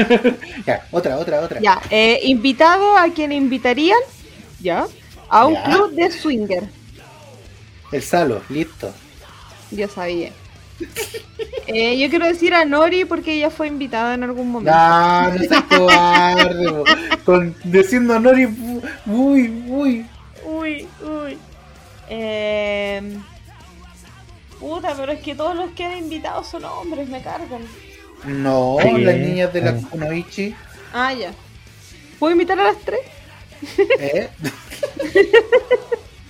ya, otra, otra, otra. Ya, eh, invitado a quien invitarían, ya, a un Ya. club de swinger. El Salo, listo. Yo sabía. Eh, yo quiero decir a Nori porque ella fue invitada en algún momento. No, no seas cobarde. Con, diciendo a Nori, uy, uy. Uy, uy. Eh... Puta, pero es que todos los que han invitado son hombres, me cargan. No, las niñas de la Eh. Kunoichi. Ah, ya. ¿Puedo invitar a las tres? ¿eh?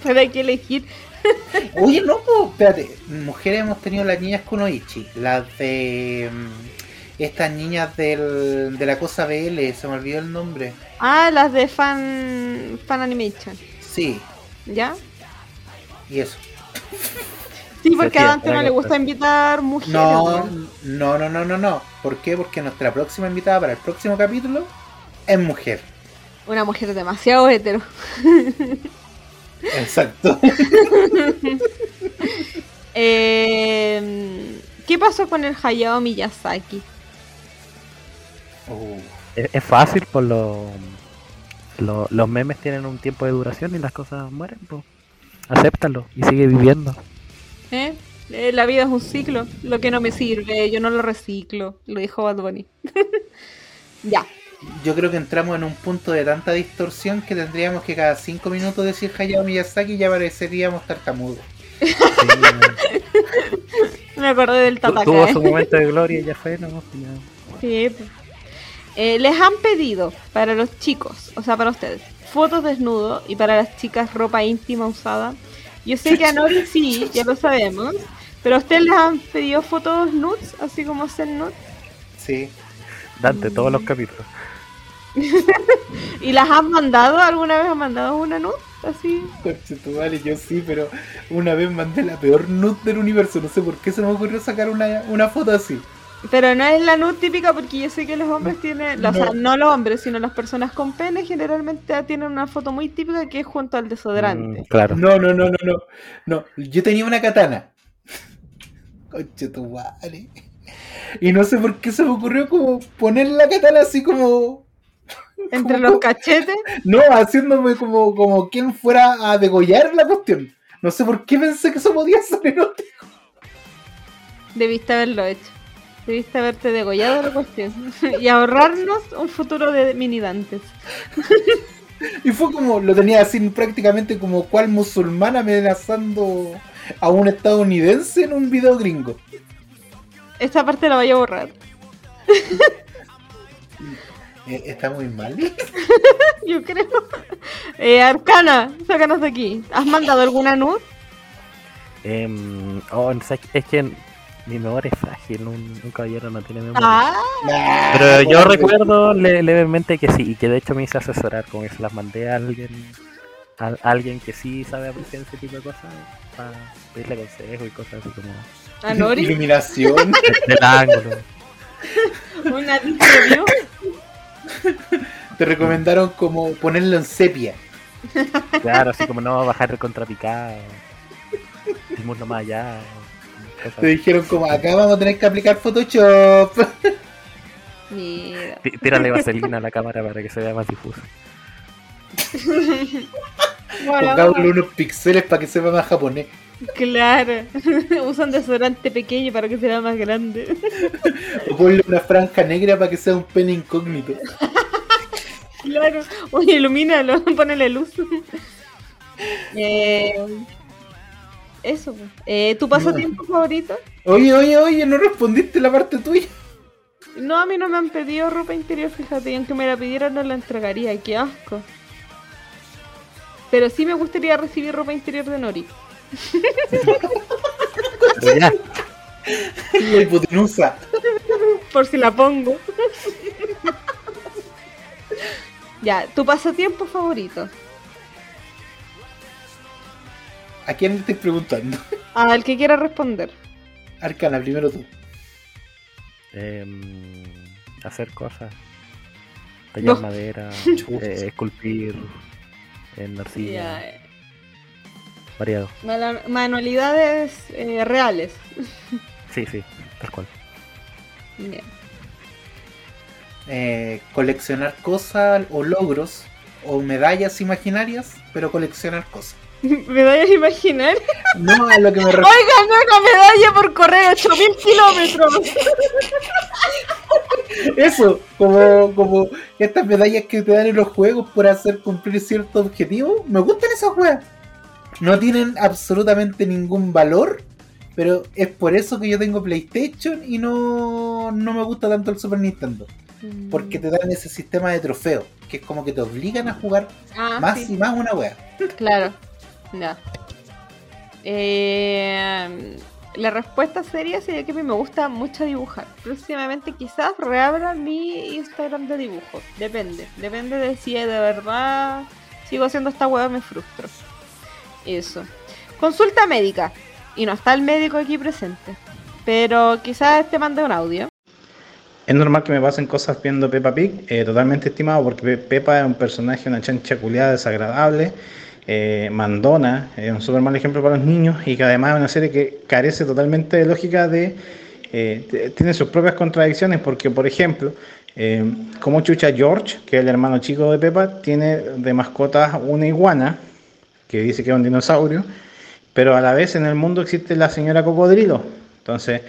Pero hay que elegir. Oye, no, espérate. Mujeres hemos tenido las niñas Kunoichi. Las de. mm, Estas niñas del, de la cosa BL, se me olvidó el nombre. Ah, las de fan, fan animation. Sí, ¿Ya? y eso. Sí, porque a Dante no le gusta invitar mujeres. No, no, no, no, no, no. ¿Por qué? Porque nuestra próxima invitada para el próximo capítulo es mujer. Una mujer demasiado hetero. Exacto. Eh, ¿Qué pasó con el Hayao Miyazaki? Uh, es, es fácil por lo, lo- los memes tienen un tiempo de duración y las cosas mueren, pues. Acéptalo y sigue viviendo. ¿Eh? Eh, La vida es un ciclo. Lo que no me sirve, yo no lo reciclo. Lo dijo Bad Bunny. ya. Yo creo que entramos en un punto de tanta distorsión que tendríamos que cada cinco minutos decir Hayao Miyazaki y ya pareceríamos tartamudos. Me acordé del Tataka. Tuvo su momento de gloria y ya fue, ¿no? Ya. Sí, pues. Eh, les han pedido para los chicos, o sea, para ustedes, fotos desnudo y para las chicas ropa íntima usada. Yo sé que a Nori sí, ya lo sabemos, pero a ustedes les han pedido fotos nudes, así como hacer nudes, Sí. Dante, todos los capítulos. y las han mandado, alguna vez han mandado una nude, así. Conchetumare, yo sí, pero una vez mandé la peor nude del universo. No sé por qué se me ocurrió sacar una, una foto así. Pero no es la nude típica porque yo sé que los hombres No, tienen, o no. sea, no los hombres, sino las personas con pene generalmente tienen una foto muy típica que es junto al desodorante. Mm, claro. No, no, no, no, no. No, yo tenía una katana. Conchetumare. Y no sé por qué se me ocurrió como poner la katana así como. Entre los cachetes. No, haciéndome como, como quien fuera a degollar la cuestión. No sé por qué pensé que eso podía ser erótico. Debiste haberlo hecho. Debiste haberte degollado la cuestión. y ahorrarnos un futuro de minidantes. Y fue como, lo tenía así prácticamente como cual musulmán amenazando a un estadounidense en un video gringo. Esta parte la voy a borrar. Eh, está muy mal. Yo creo. Eh, Arcana, sácanos de aquí. ¿Has mandado alguna nud? Em, oh, es que mi memoria es frágil, un, un caballero no tiene memoria. Ah, Pero yo recuerdo le- levemente que sí, y que de hecho me hice asesorar con eso, las mandé a alguien, a, a alguien que sí sabe apreciar ese tipo de cosas, para pedirle consejo y cosas así como a Nori. Iluminación. del ángulo. Una review. Te recomendaron como ponerlo en sepia. Claro, así como no bajar el contrapicado, el muslo más allá. cosas Te dijeron como acá vamos a tener que aplicar Photoshop. Mira. Tí- Tírale vaselina a la cámara para que se vea más difuso. Pongámosle unos píxeles para que se vea más japonés. Claro. Usan desodorante pequeño para que sea más grande. O ponle una franja negra para que sea un pene incógnito. Claro. Oye, ilumínalo, ponele luz. Eh, eso. pues. Eh, ¿Tu pasatiempo favorito? Oye, oye, oye, no respondiste la parte tuya. No, a mí no me han pedido ropa interior, fíjate, y aunque me la pidieran no la entregaría, qué asco. Pero sí me gustaría recibir ropa interior de Nori. La hipotenusa. Por si la pongo. ya, tu pasatiempo favorito. ¿A quién le estoy preguntando? Al que quiera responder. Arcana, primero tú. em, hacer cosas, tallar No. madera, eh, esculpir en arcilla, Ya, eh, variado. manualidades eh, reales. Sí, sí, tal cual. Bien. Eh, coleccionar cosas o logros o medallas imaginarias, pero coleccionar cosas. ¿Medallas imaginarias? No a lo que me refiero. ¡Hoy gané una medalla por correr 8000 kilómetros! Eso, como, como estas medallas que te dan en los juegos por hacer cumplir ciertos objetivos. Me gustan esas weas. No tienen absolutamente ningún valor, pero es por eso que yo tengo PlayStation y no, no me gusta tanto el Super Nintendo. Porque te dan ese sistema de trofeo, que es como que te obligan a jugar Ah, más sí. y más una wea. Claro. Ya. Eh, la respuesta seria sería que a mí me gusta mucho dibujar. Próximamente quizás reabra mi Instagram de dibujo. Depende. Depende de si de verdad sigo haciendo esta hueá me frustro. Eso. Consulta médica. Y no está el médico aquí presente. Pero quizás te mande un audio. Es normal que me pasen cosas viendo Peppa Pig, eh, totalmente estimado, porque Pe- Peppa es un personaje, una chancha culiada desagradable, eh, mandona, es un súper mal ejemplo para los niños y que además es una serie que carece totalmente de lógica de... eh, tiene sus propias contradicciones, porque por ejemplo, como chucha George, que es el hermano chico de Peppa, tiene de mascota una iguana, que dice que es un dinosaurio, pero a la vez en el mundo existe la señora cocodrilo. Entonces,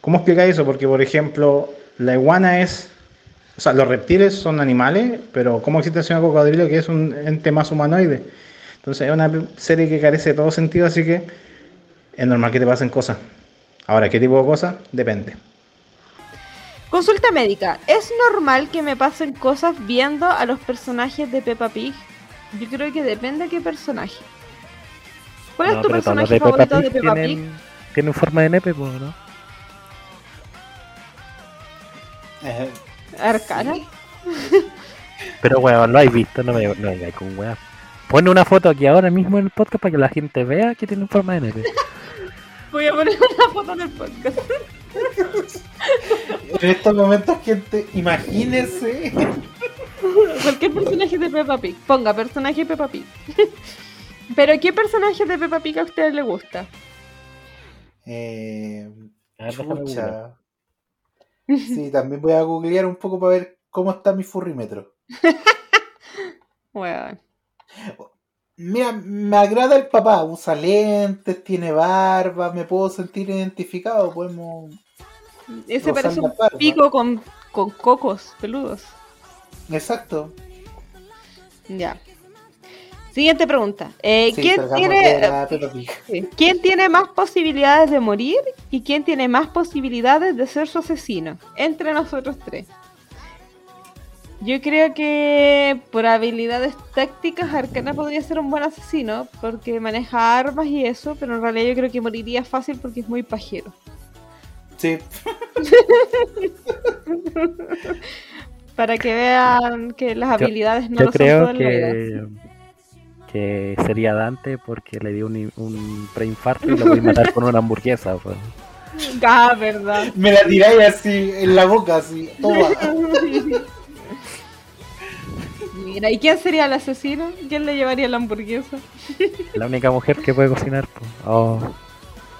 ¿cómo explicáis eso? Porque, por ejemplo, la iguana es. O sea, los reptiles son animales, pero ¿cómo existe la señora cocodrilo que es un ente más humanoide? Entonces, es una serie que carece de todo sentido, así que es normal que te pasen cosas. Ahora, ¿qué tipo de cosas? Depende. Consulta médica. ¿Es normal que me pasen cosas viendo a los personajes de Peppa Pig? Yo creo que depende de qué personaje. ¿Cuál es No, tu todos los personaje de Peppa favorito de Peppa Pig? tienen, tienen forma de nepe, pues, ¿no? Eh, Arcana. sí. Pero, weón, lo habéis visto, no me no vengáis con weón. Pone una foto aquí ahora mismo en el podcast para que la gente vea que tienen forma de nepe. Voy a poner una foto en el podcast. En estos momentos, gente, imagínense. Cualquier personaje de Peppa Pig. Ponga personaje de Peppa Pig. Pero ¿qué personaje de Peppa Pig a ustedes le gusta? Eh, A ver, chucha. Sí, también voy a googlear un poco para ver cómo está mi furrímetro. Weón. Mira, me agrada el papá, usa lentes, tiene barba, me puedo sentir identificado, podemos... Ese parece un barba. pico con, con cocos peludos. Exacto. Ya. Siguiente pregunta. Eh, Sí, ¿quién, tiene, la sí. ¿Quién tiene más posibilidades de morir y quién tiene más posibilidades de ser su asesino? Entre nosotros tres. Yo creo que por habilidades tácticas Arcana podría ser un buen asesino porque maneja armas y eso, pero en realidad yo creo que moriría fácil porque es muy pajero. Sí, Para que vean que las Yo- habilidades no Yo lo son creo todo en la vida. que, que sería Dante porque le dio un, un preinfarto y lo voy a matar con una hamburguesa. pues. Ah, verdad. me la tiráis así en la boca, así, toma. Mira, ¿y quién sería el asesino? ¿Quién le llevaría la hamburguesa? La única mujer que puede cocinar. pues. Oh,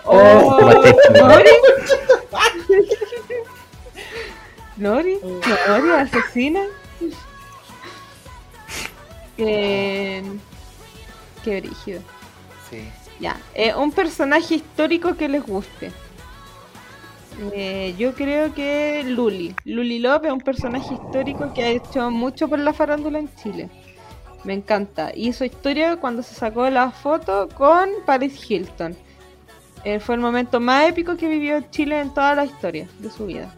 Oh, machista. ¿Nori? ¿Nori? ¿Nori asesina? Qué... Qué brígido. Sí. Ya, eh, un personaje histórico que les guste. Eh, yo creo que Luli. Luli López es un personaje histórico que ha hecho mucho por la farándula en Chile. Me encanta. Hizo historia cuando se sacó la foto con Paris Hilton. Eh, fue el momento más épico que vivió Chile en toda la historia de su vida.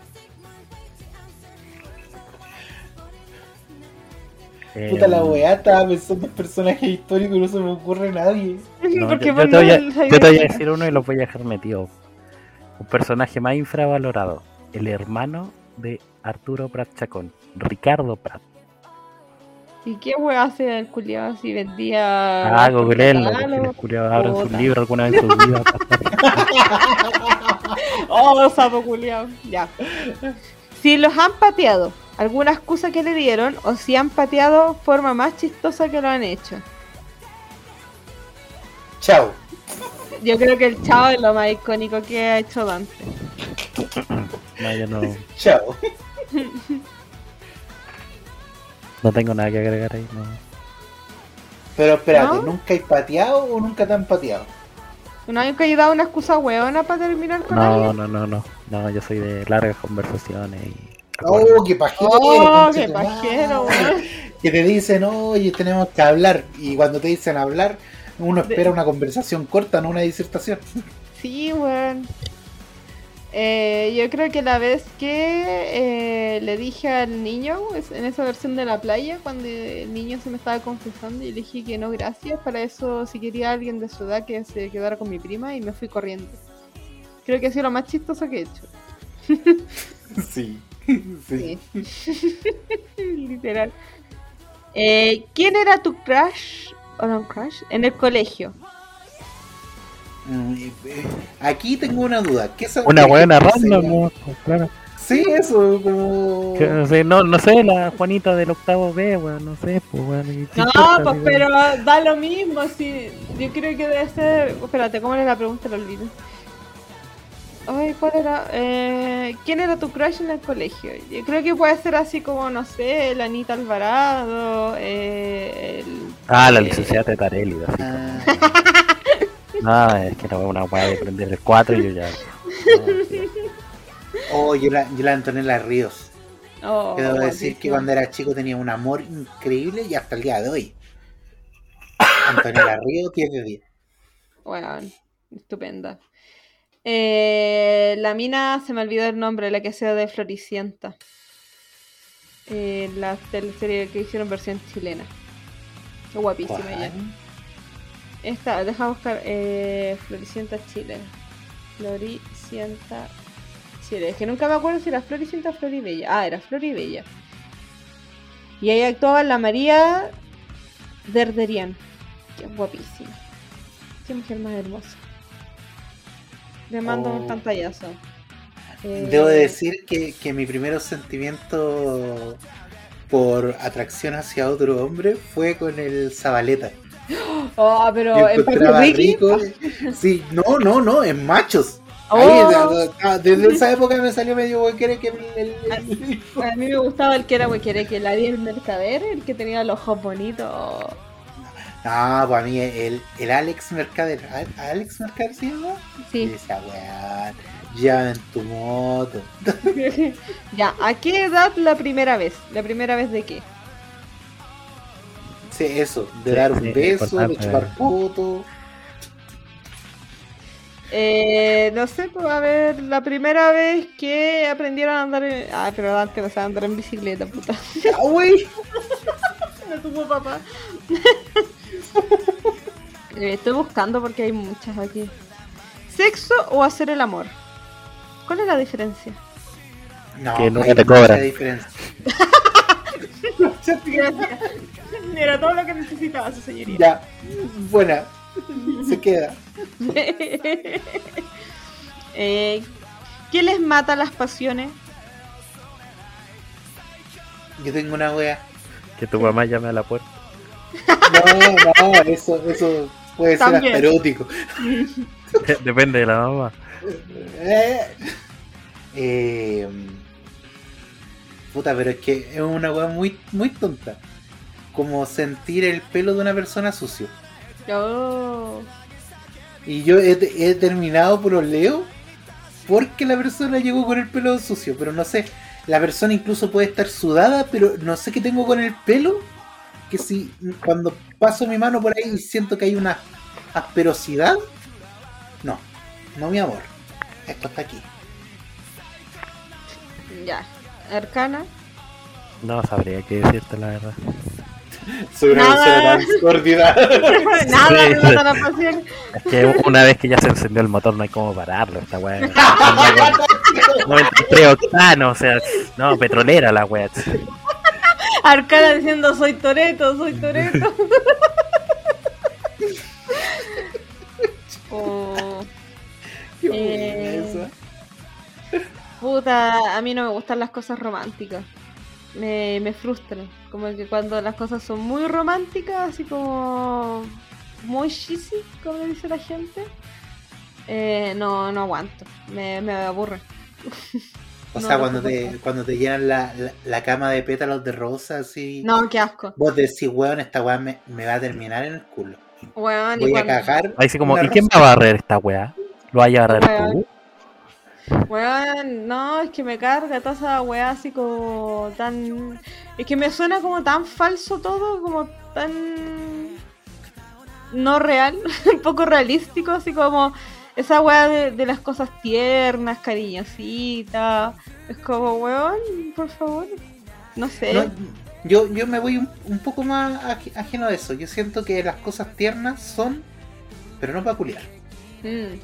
Eh, Puta la weá, estaba pensando en personajes históricos y no se me ocurre nadie. no, Porque yo, te voy a, no yo sabías te voy a que- decir uno y los voy a dejar metido. Un personaje más infravalorado. El hermano de Arturo Prat Chacón. Ricardo Prat. ¿Y qué wea hace el culiado si vendía... Ah, googleenlo, culiados abren sus Puta. libros alguna vez en sus vidas. Oh, sapo culiao. Ya. Si los han pateado, alguna excusa que le dieron, o si han pateado forma más chistosa que lo han hecho. Chao. Yo creo que el chavo es lo más icónico que ha hecho Dante. No, yo no, Chao. no tengo nada que agregar ahí. No. Pero espérate, ¿No? ¿nunca hay pateado o nunca te han pateado? ¿No hay que dado una excusa hueona para terminar con No, alguien? no, no, no. No, yo soy de largas conversaciones y. Oh, qué pajero. Oh, qué pajero, weón. Que te dicen, oye, tenemos que hablar. Y cuando te dicen hablar, uno espera una conversación corta, no una disertación. Sí, weón. Eh, yo creo que la vez que eh, le dije al niño, en esa versión de la playa, cuando el niño se me estaba confesando, y le dije que no, gracias, para eso si quería alguien de su edad que se quedara con mi prima y me fui corriendo. Creo que ha sido lo más chistoso que he hecho. Sí. Sí. Literal. Eh, ¿Quién era tu crush o no crush en el colegio? Mm, eh, Aquí tengo una duda. ¿Qué Una buena? ¿no? Pues, claro. Sí, eso, como. Que, no, sé, no, no sé, la Juanita del octavo B, weón, no sé, pues, weón. ¿y qué No, pues pero da lo mismo, sí. Yo creo que debe ser. Espérate, ¿cómo era la pregunta? Lo olvido. Ay, ¿cuál era? Eh, ¿Quién era tu crush en el colegio? Yo creo que puede ser así como, no sé, la Anita Alvarado, eh, el... Ah, la eh, licenciada Tetarelli, así. Ah, No, es que no una weá de prender el 4 y yo ya. oh, yo la, yo la Antonella Ríos. oh, Que debo decir que cuando era chico tenía un amor increíble y hasta el día de hoy. Antonella Ríos 10 de 10. Bueno, estupenda. Eh, la mina, se me olvidó el nombre, la que sea de Floricienta. Eh, la teleserie que hicieron versión chilena. Guapísima ella. Esta, deja buscar eh, Floricienta Chile. Floricienta Chile. Es que nunca me acuerdo si era Floricienta o Floribella. Ah, era Floribella. Y ahí actuaba la María Derderian. Que es guapísima. Qué mujer más hermosa. Le mando un Oh. pantallazo. Eh, Debo de decir que, que mi primer sentimiento por atracción hacia otro hombre fue con el Zabaleta. Oh, pero en rico. Sí, no, no, no, en machos. Oh. ah, desde esa época me salió medio huequere que el, el- el- A mí me gustaba el que era que el Ariel Mercader, el que tenía los ojos bonitos. No, pues a mí el, el Alex Mercader. ¿Al- ¿Alex Mercader se llama? Y Sí. decía, weón, ya en tu moto. ya, ¿a qué edad la primera vez? ¿La primera vez de qué? Sí, eso, de Sí, dar un sí, beso, de chupar foto. Eh, no sé, pues a ver, la primera vez que aprendieron a andar en... Ah, pero antes no sabía andar en bicicleta, puta. Ah, wey. No tuvo papá. Eh, Estoy buscando porque hay muchas aquí. ¿Sexo o hacer el amor? ¿Cuál es la diferencia? No, Que nunca hay te mucha cobran. diferencia. Gracias. Era todo lo que necesitaba su señoría. Ya, buena. Se queda. eh, ¿Qué les mata las pasiones? Yo tengo una wea. Que tu mamá llame a la puerta. No, no, eso, eso puede ser También. hasta erótico. Depende de la mamá. Eh, eh, puta, pero es que es una weá muy, muy tonta. Como sentir el pelo de una persona sucio. Oh. Y yo he, he terminado por leo porque la persona llegó con el pelo sucio. Pero no sé, la persona incluso puede estar sudada, pero no sé qué tengo con el pelo. Que si cuando paso mi mano por ahí y siento que hay una asperosidad. No, no mi amor. Esto está aquí. Ya. Arcana. No sabría qué decirte la verdad. Soy una persona tan sórdida. Nada Sí, la pasión. Es que una vez que ya se encendió el motor no hay cómo pararlo, esta weá. 93 octanos, o sea, no, petrolera la weá. Arcana diciendo soy Toreto, soy Toreto. oh, Qué Eh, puta, a mí no me gustan las cosas románticas. Me, me frustran. Como que cuando las cosas son muy románticas, así como muy cheesy, como dice la gente, eh, no, no aguanto. Me, me aburre. O no, sea, cuando te, cuando te llenan la, la, la cama de pétalos de rosa, así. No, qué asco. Vos decís, weón, esta weá me, me va a terminar en el culo. Weón, y Voy a cuando- cagar. Ahí sí como, ¿y quién rosa. va a barrer esta weá? ¿Lo vaya a barrer Weón. tú? Weón, no, es que me carga toda esa weá así como tan... Es que me suena como tan falso todo, como tan... No real, un poco realístico, así como esa weá de, de las cosas tiernas, cariñositas. Es como, weón, por favor. No sé. No, yo, yo me voy un, un poco más aj- ajeno a eso. Yo siento que las cosas tiernas son, pero no peculiar. Mm,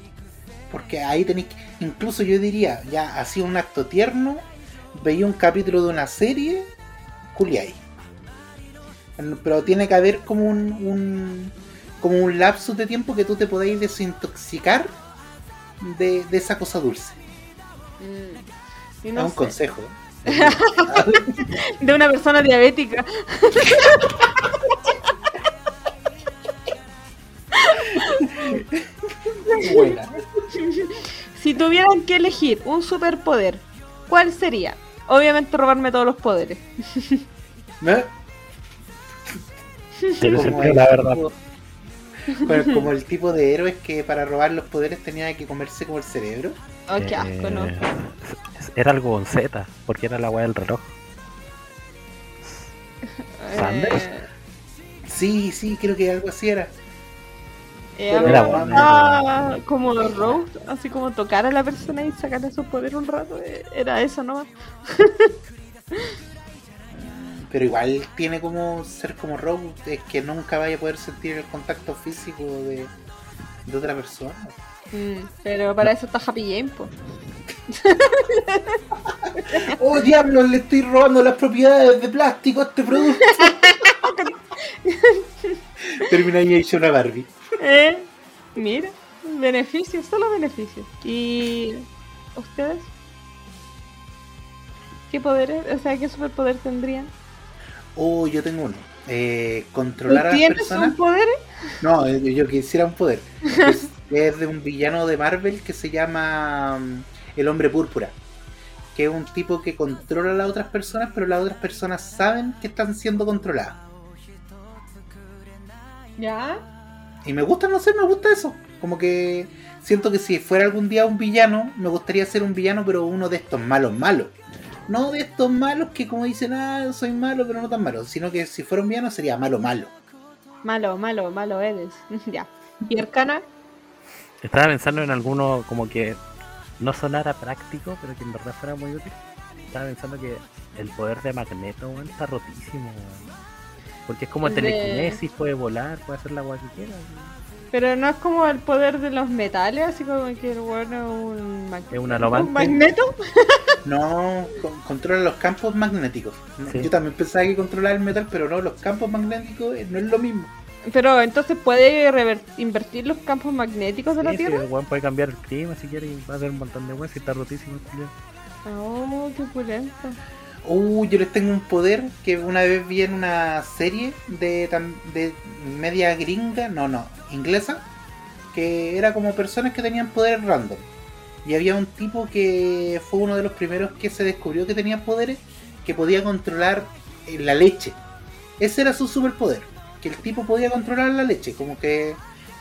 Porque ahí tenéis incluso yo diría, ya hacía un acto tierno, veía un capítulo de una serie, culiáis. Pero tiene que haber como un, un- como un lapso de tiempo que tú te podáis desintoxicar de, de esa cosa dulce. mm. Es un sé. consejo. De una persona diabética. Buena. Si tuvieran que elegir un superpoder, ¿cuál sería? Obviamente robarme todos los poderes. El la verdad. como- como el tipo de héroes que para robar los poderes tenía que comerse como el cerebro. Oh, qué asco, ¿no? Eh, Era algo con Z, porque era la weá del reloj. ¿Sanders? Eh, Sí, sí, creo que algo así era. eh, Pero era bueno. como Rogue, así como tocar a la persona y sacarle su poder un rato. Era eso nomás. Pero igual tiene como ser como Rogue, es que nunca vaya a poder sentir el contacto físico de, de otra persona. Mm, pero para eso está Happy Game, po. ¡Oh, diablos! Le estoy robando las propiedades de plástico a este producto. Termina ahí hecho una Barbie. Eh, mira, beneficios, solo beneficios. ¿Y ustedes? ¿Qué poderes, o sea, qué superpoder tendrían? Oh, yo tengo uno. Eh, ¿Tú controlar a las tienes personas. un poder? No, eh, yo quisiera un poder. Es- es de un villano de Marvel que se llama mm, el Hombre Púrpura. Que es un tipo que controla a las otras personas, pero las otras personas saben que están siendo controladas. ¿Ya? Y me gusta, no sé, me gusta eso. Como que siento que si fuera algún día un villano, me gustaría ser un villano, pero uno de estos malos malos. No de estos malos que como dicen, ah, soy malo, pero no tan malo. Sino que si fuera un villano sería malo malo. Malo, malo, malo eres. ya. ¿Y Arcana? Estaba pensando en alguno como que no sonara práctico, pero que en verdad fuera muy útil. Estaba pensando que el poder de Magneto weón, está rotísimo. weón. Porque es como El de- telequinesis, puede volar, puede hacer la agua que quiera. Pero no es como el poder de los metales, así como que el bueno es un, mag- Es un alomante. un magneto. No, con- controla los campos magnéticos. Sí. Yo también pensaba que controlaba el metal, pero no, los campos magnéticos eh, no es lo mismo. Pero entonces puede rever- invertir los campos magnéticos de la Sí, sí, Tierra. el weón puede cambiar el clima si quiere y va a hacer un montón de weón si está rotísimo. Oh, qué opulento. Uh, yo les tengo un poder que una vez vi en una serie de, de media gringa, no, no, inglesa, que era como personas que tenían poderes random. Y había un tipo que fue uno de los primeros que se descubrió que tenía poderes, que podía controlar eh, la leche. Ese era su superpoder, que el tipo podía controlar la leche, como que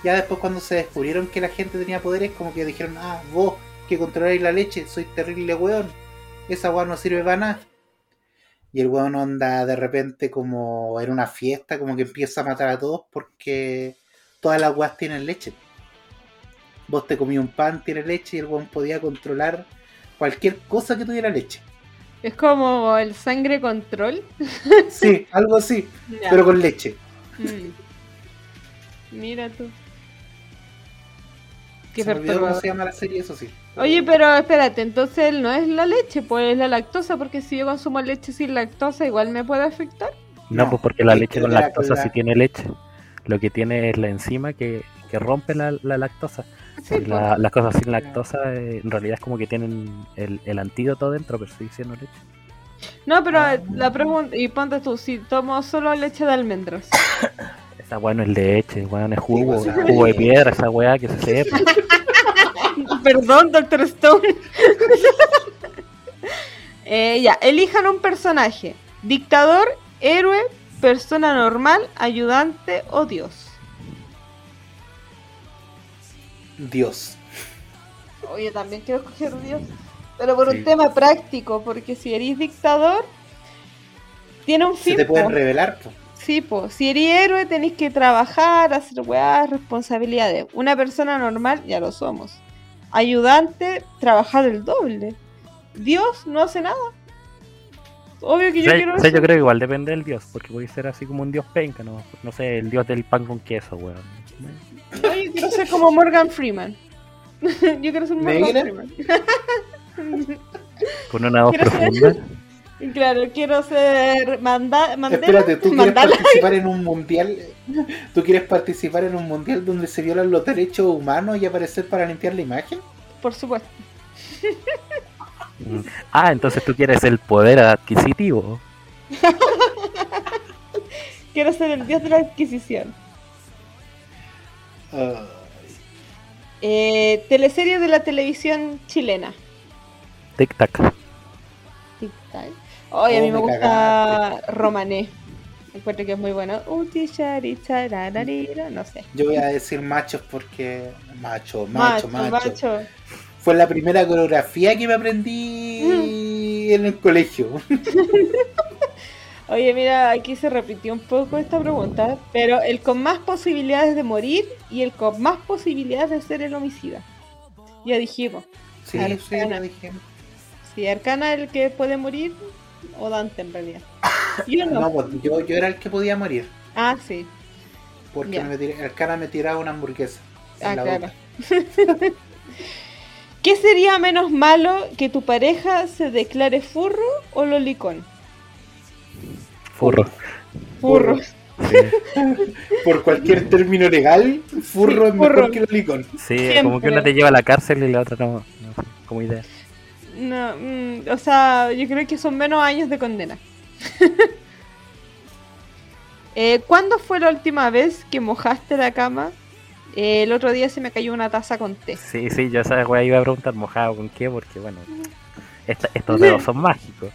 ya después cuando se descubrieron que la gente tenía poderes, como que dijeron, ah, vos que controláis la leche, soy terrible weón, esa weón no sirve para nada. Y el weón anda de repente como en una fiesta, como que empieza a matar a todos porque todas las weas tienen leche. Vos te comí un pan, tiene leche, y el weón podía controlar cualquier cosa que tuviera leche. Es como el sangre control. Sí, algo así, pero con leche. Mm. Mira tú. Qué Se me cómo se llama la serie, eso sí. Oye, pero espérate, entonces él no es la leche, pues es la lactosa, porque si yo consumo leche sin lactosa, igual me puede afectar. No, No, pues porque la leche con la- lactosa la- sí tiene leche. Lo que tiene es la enzima que, que rompe la, la lactosa. Sí, Y pues. la- las cosas sin lactosa eh, en realidad es como que tienen el, el antídoto dentro, pero sigue siendo leche. No, pero Ah. la pregunta, y ponte tú, si tomo solo leche de almendras. Esa weá no es leche, weá no es jugo, es ah, jugo de sí. piedra, esa weá que se sepa. Perdón, Doctor Stone. Eh, ya, elijan un personaje. Dictador, héroe, persona normal, ayudante o dios. Dios. Oye, también quiero escoger dios. Pero por Sí. un tema práctico, porque si eres dictador, tiene un Se fin. te pueden revelar. Sí, po. Si eres héroe, tenéis que trabajar, hacer weas, responsabilidades. Una persona normal, ya lo somos. Ayudante, trabajar el doble. Dios no hace nada. Obvio que yo sea, quiero o sea, eso. yo creo que igual depende del dios, porque puede ser así como un dios penca, ¿no? No sé, el dios del pan con queso, weón. Yo quiero ser como Morgan Freeman. yo quiero ser Morgan ¿Negra? Freeman. Con una voz Quiero ser- profunda. Claro, quiero ser Manda Mandela. Espérate, ¿tú quieres Mandala. participar en un mundial? ¿Tú quieres participar en un mundial donde se violan los derechos humanos y aparecer para limpiar la imagen? Por supuesto. Mm. Ah, entonces tú quieres el poder adquisitivo. Quiero ser el dios de la adquisición. Ah, Eh, teleserie de la televisión chilena. Tic tac. Tic-tac. Ay, a Oh, mí me me gusta Romané. Encuentro que es muy bueno. No sé. yo voy a decir machos porque. Macho, macho, macho. macho. Fue la primera coreografía que me aprendí en el colegio. Oye, mira, aquí se repitió un poco esta pregunta, pero el con más posibilidades de morir y el con más posibilidades de ser el homicida. Ya dijimos, Sí, Arcana. sí, lo dije. si Arcana es el que puede morir o Dante en realidad. Yo no. No, pues yo, yo era el que podía morir. Ah, sí. Porque me tir- el cara me tiraba una hamburguesa. en Ah, la claro. boca. ¿Qué sería menos malo que tu pareja se declare furro o lolicón? Furro. Furro. Sí, Por cualquier término legal, furro Sí, es mejor furro. que lolicón. Sí, Siempre. como que una te lleva a la cárcel y la otra no. no como idea. No, mm, o sea, yo creo que son menos años de condena. eh, ¿Cuándo fue la última vez que mojaste la cama El otro día se me cayó una taza con té. Sí, sí, yo esa weá iba a preguntar mojado con qué, porque bueno, esta- estos dedos son mágicos.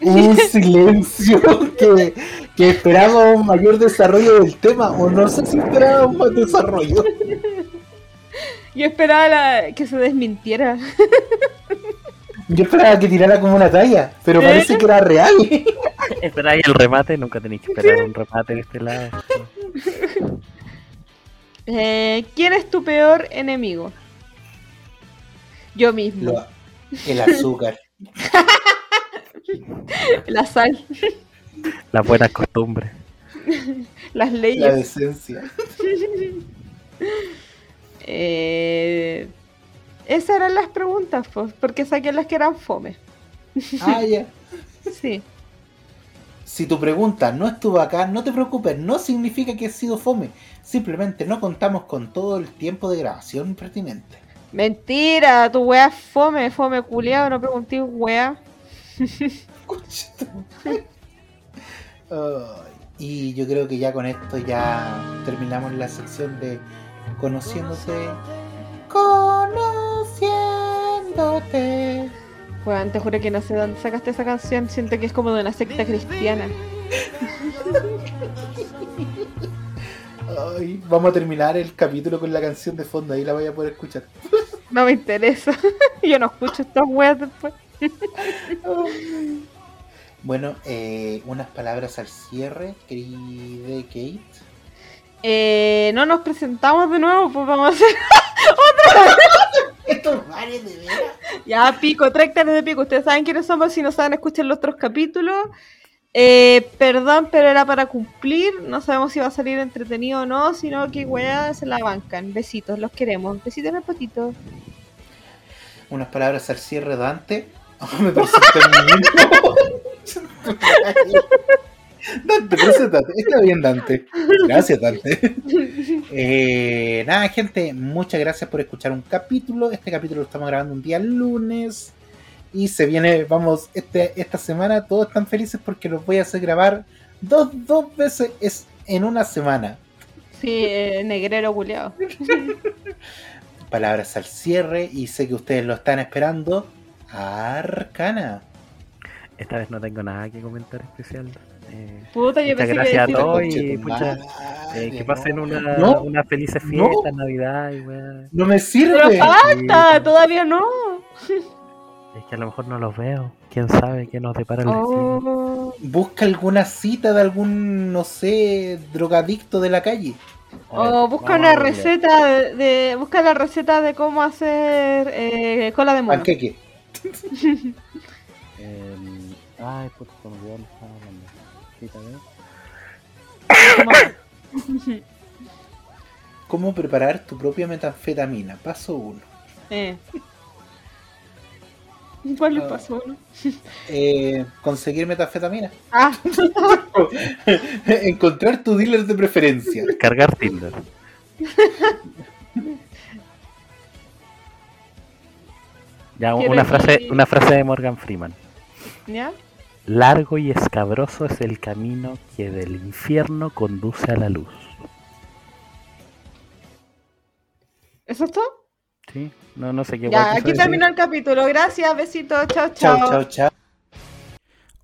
Un silencio que, que esperaba un mayor desarrollo del tema, o no sé si esperaba un más desarrollo. Yo esperaba la- que se desmintiera. Yo esperaba que tirara como una talla, pero ¿Eh? parece que era real. Esperáis el remate, nunca tenéis que esperar un remate de este lado. Eh, ¿Quién es tu peor enemigo? Yo mismo. Lo- el azúcar. La sal, Las buenas costumbres. las La leyes. decencia. Eh, esas eran las preguntas, pues, porque saqué las que eran fome. Ah, ya. Sí. Si tu pregunta no estuvo acá, no te preocupes, no significa que ha sido fome. Simplemente no contamos con todo el tiempo de grabación pertinente. Mentira, tu wea es fome, fome culiado, no pregunté wea. Ay, y yo creo que ya con esto ya terminamos la sección de conociéndote. Conociéndote. Weón, te juro que no sé dónde sacaste esa canción, siento que es como de una secta cristiana. Ay, vamos a terminar el capítulo con la canción de fondo, ahí la voy a poder escuchar. No me interesa. Yo no escucho estas weas después. Bueno, eh, unas palabras al cierre, querida Kate. Eh, no nos presentamos de nuevo, pues vamos a hacer. Estos bares de veras. Ya, pico, tráctares de pico. Ustedes saben quiénes somos, si no saben, escuchen los otros capítulos. Eh, perdón, pero era para cumplir. No sabemos si va a salir entretenido o no, sino que weá se la bancan. Besitos, los queremos. Besitos en el potito. Unas palabras al cierre, Dante. Me presento a mí mismo. Dante. Está bien, Dante. Gracias, Dante. Eh, nada, gente, muchas gracias por escuchar un capítulo. Este capítulo lo estamos grabando un día lunes. Y se viene, vamos, este, esta semana todos están felices porque los voy a hacer grabar dos, dos veces es en una semana. Sí, eh, negrero culiado. Palabras al cierre y sé que ustedes lo están esperando. Arcana. Esta vez no tengo nada que comentar especial. Eh, Puta, yo Muchas pensé gracias a que todos. decir- y, pucha, eh, que pasen una, No. una felices No. fiestas, Navidad y weá. No me Pero sirve. falta, todavía no. Es que a lo mejor no los veo. Quién sabe qué nos depara el. Oh. Busca alguna cita de algún, no sé, drogadicto de la calle. A O busca vamos una a receta de, de- busca la receta de cómo hacer eh, cola de mono. Panqueque. Eh, ay, puta, se me Sí. ¿Cómo preparar tu propia metanfetamina? Paso 1. Eh. ¿Cuál le pasó? no? Eh, conseguir metanfetamina. Ah, Encontrar tu dealer de preferencia. Cargar Tinder. Ya, una frase, una frase de Morgan Freeman. ¿ya? Largo y escabroso es el camino que del infierno conduce a la luz. ¿Eso es todo? ¿Sí? No, no sé qué Ya, aquí terminó el capítulo. Gracias, besitos, chao, Chao, chao. chao, chao.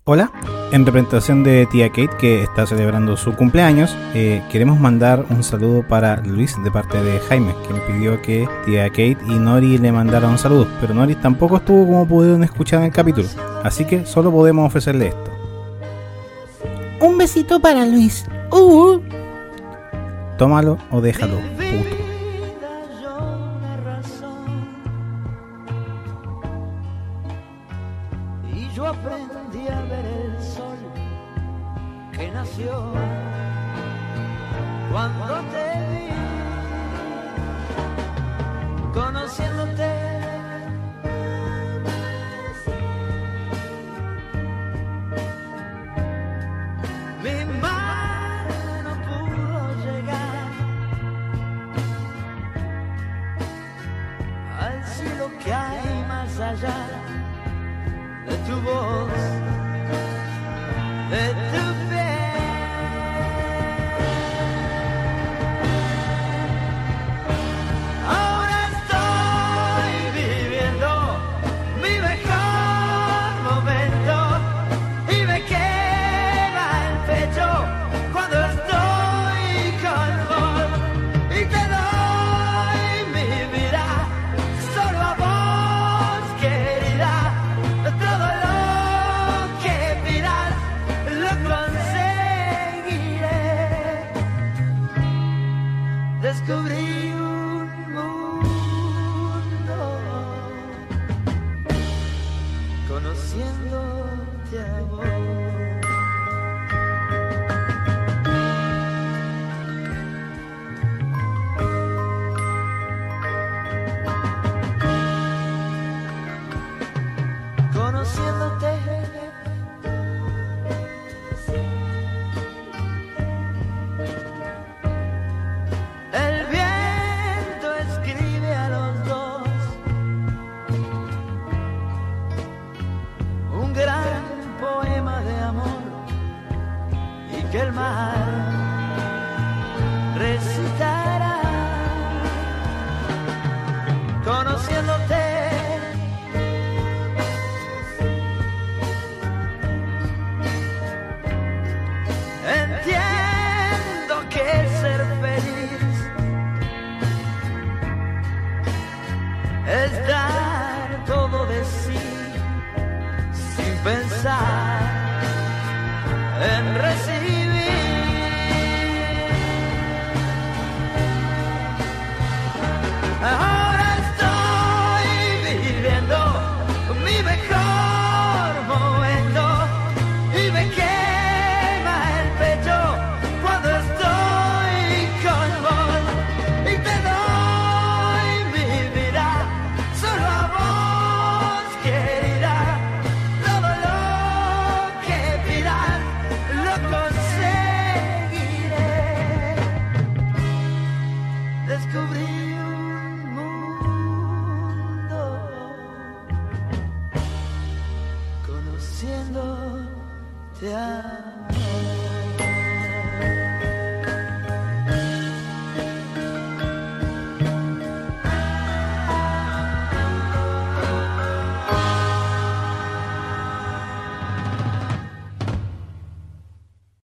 Hola, en representación de tía Kate que está celebrando su cumpleaños, eh, queremos mandar un saludo para Luis de parte de Jaime, que me pidió que tía Kate y Nori le mandaran un saludo, pero Nori tampoco estuvo como pudieron escuchar en el capítulo, así que solo podemos ofrecerle esto. Un besito para Luis. Uh. Tómalo o déjalo, puto.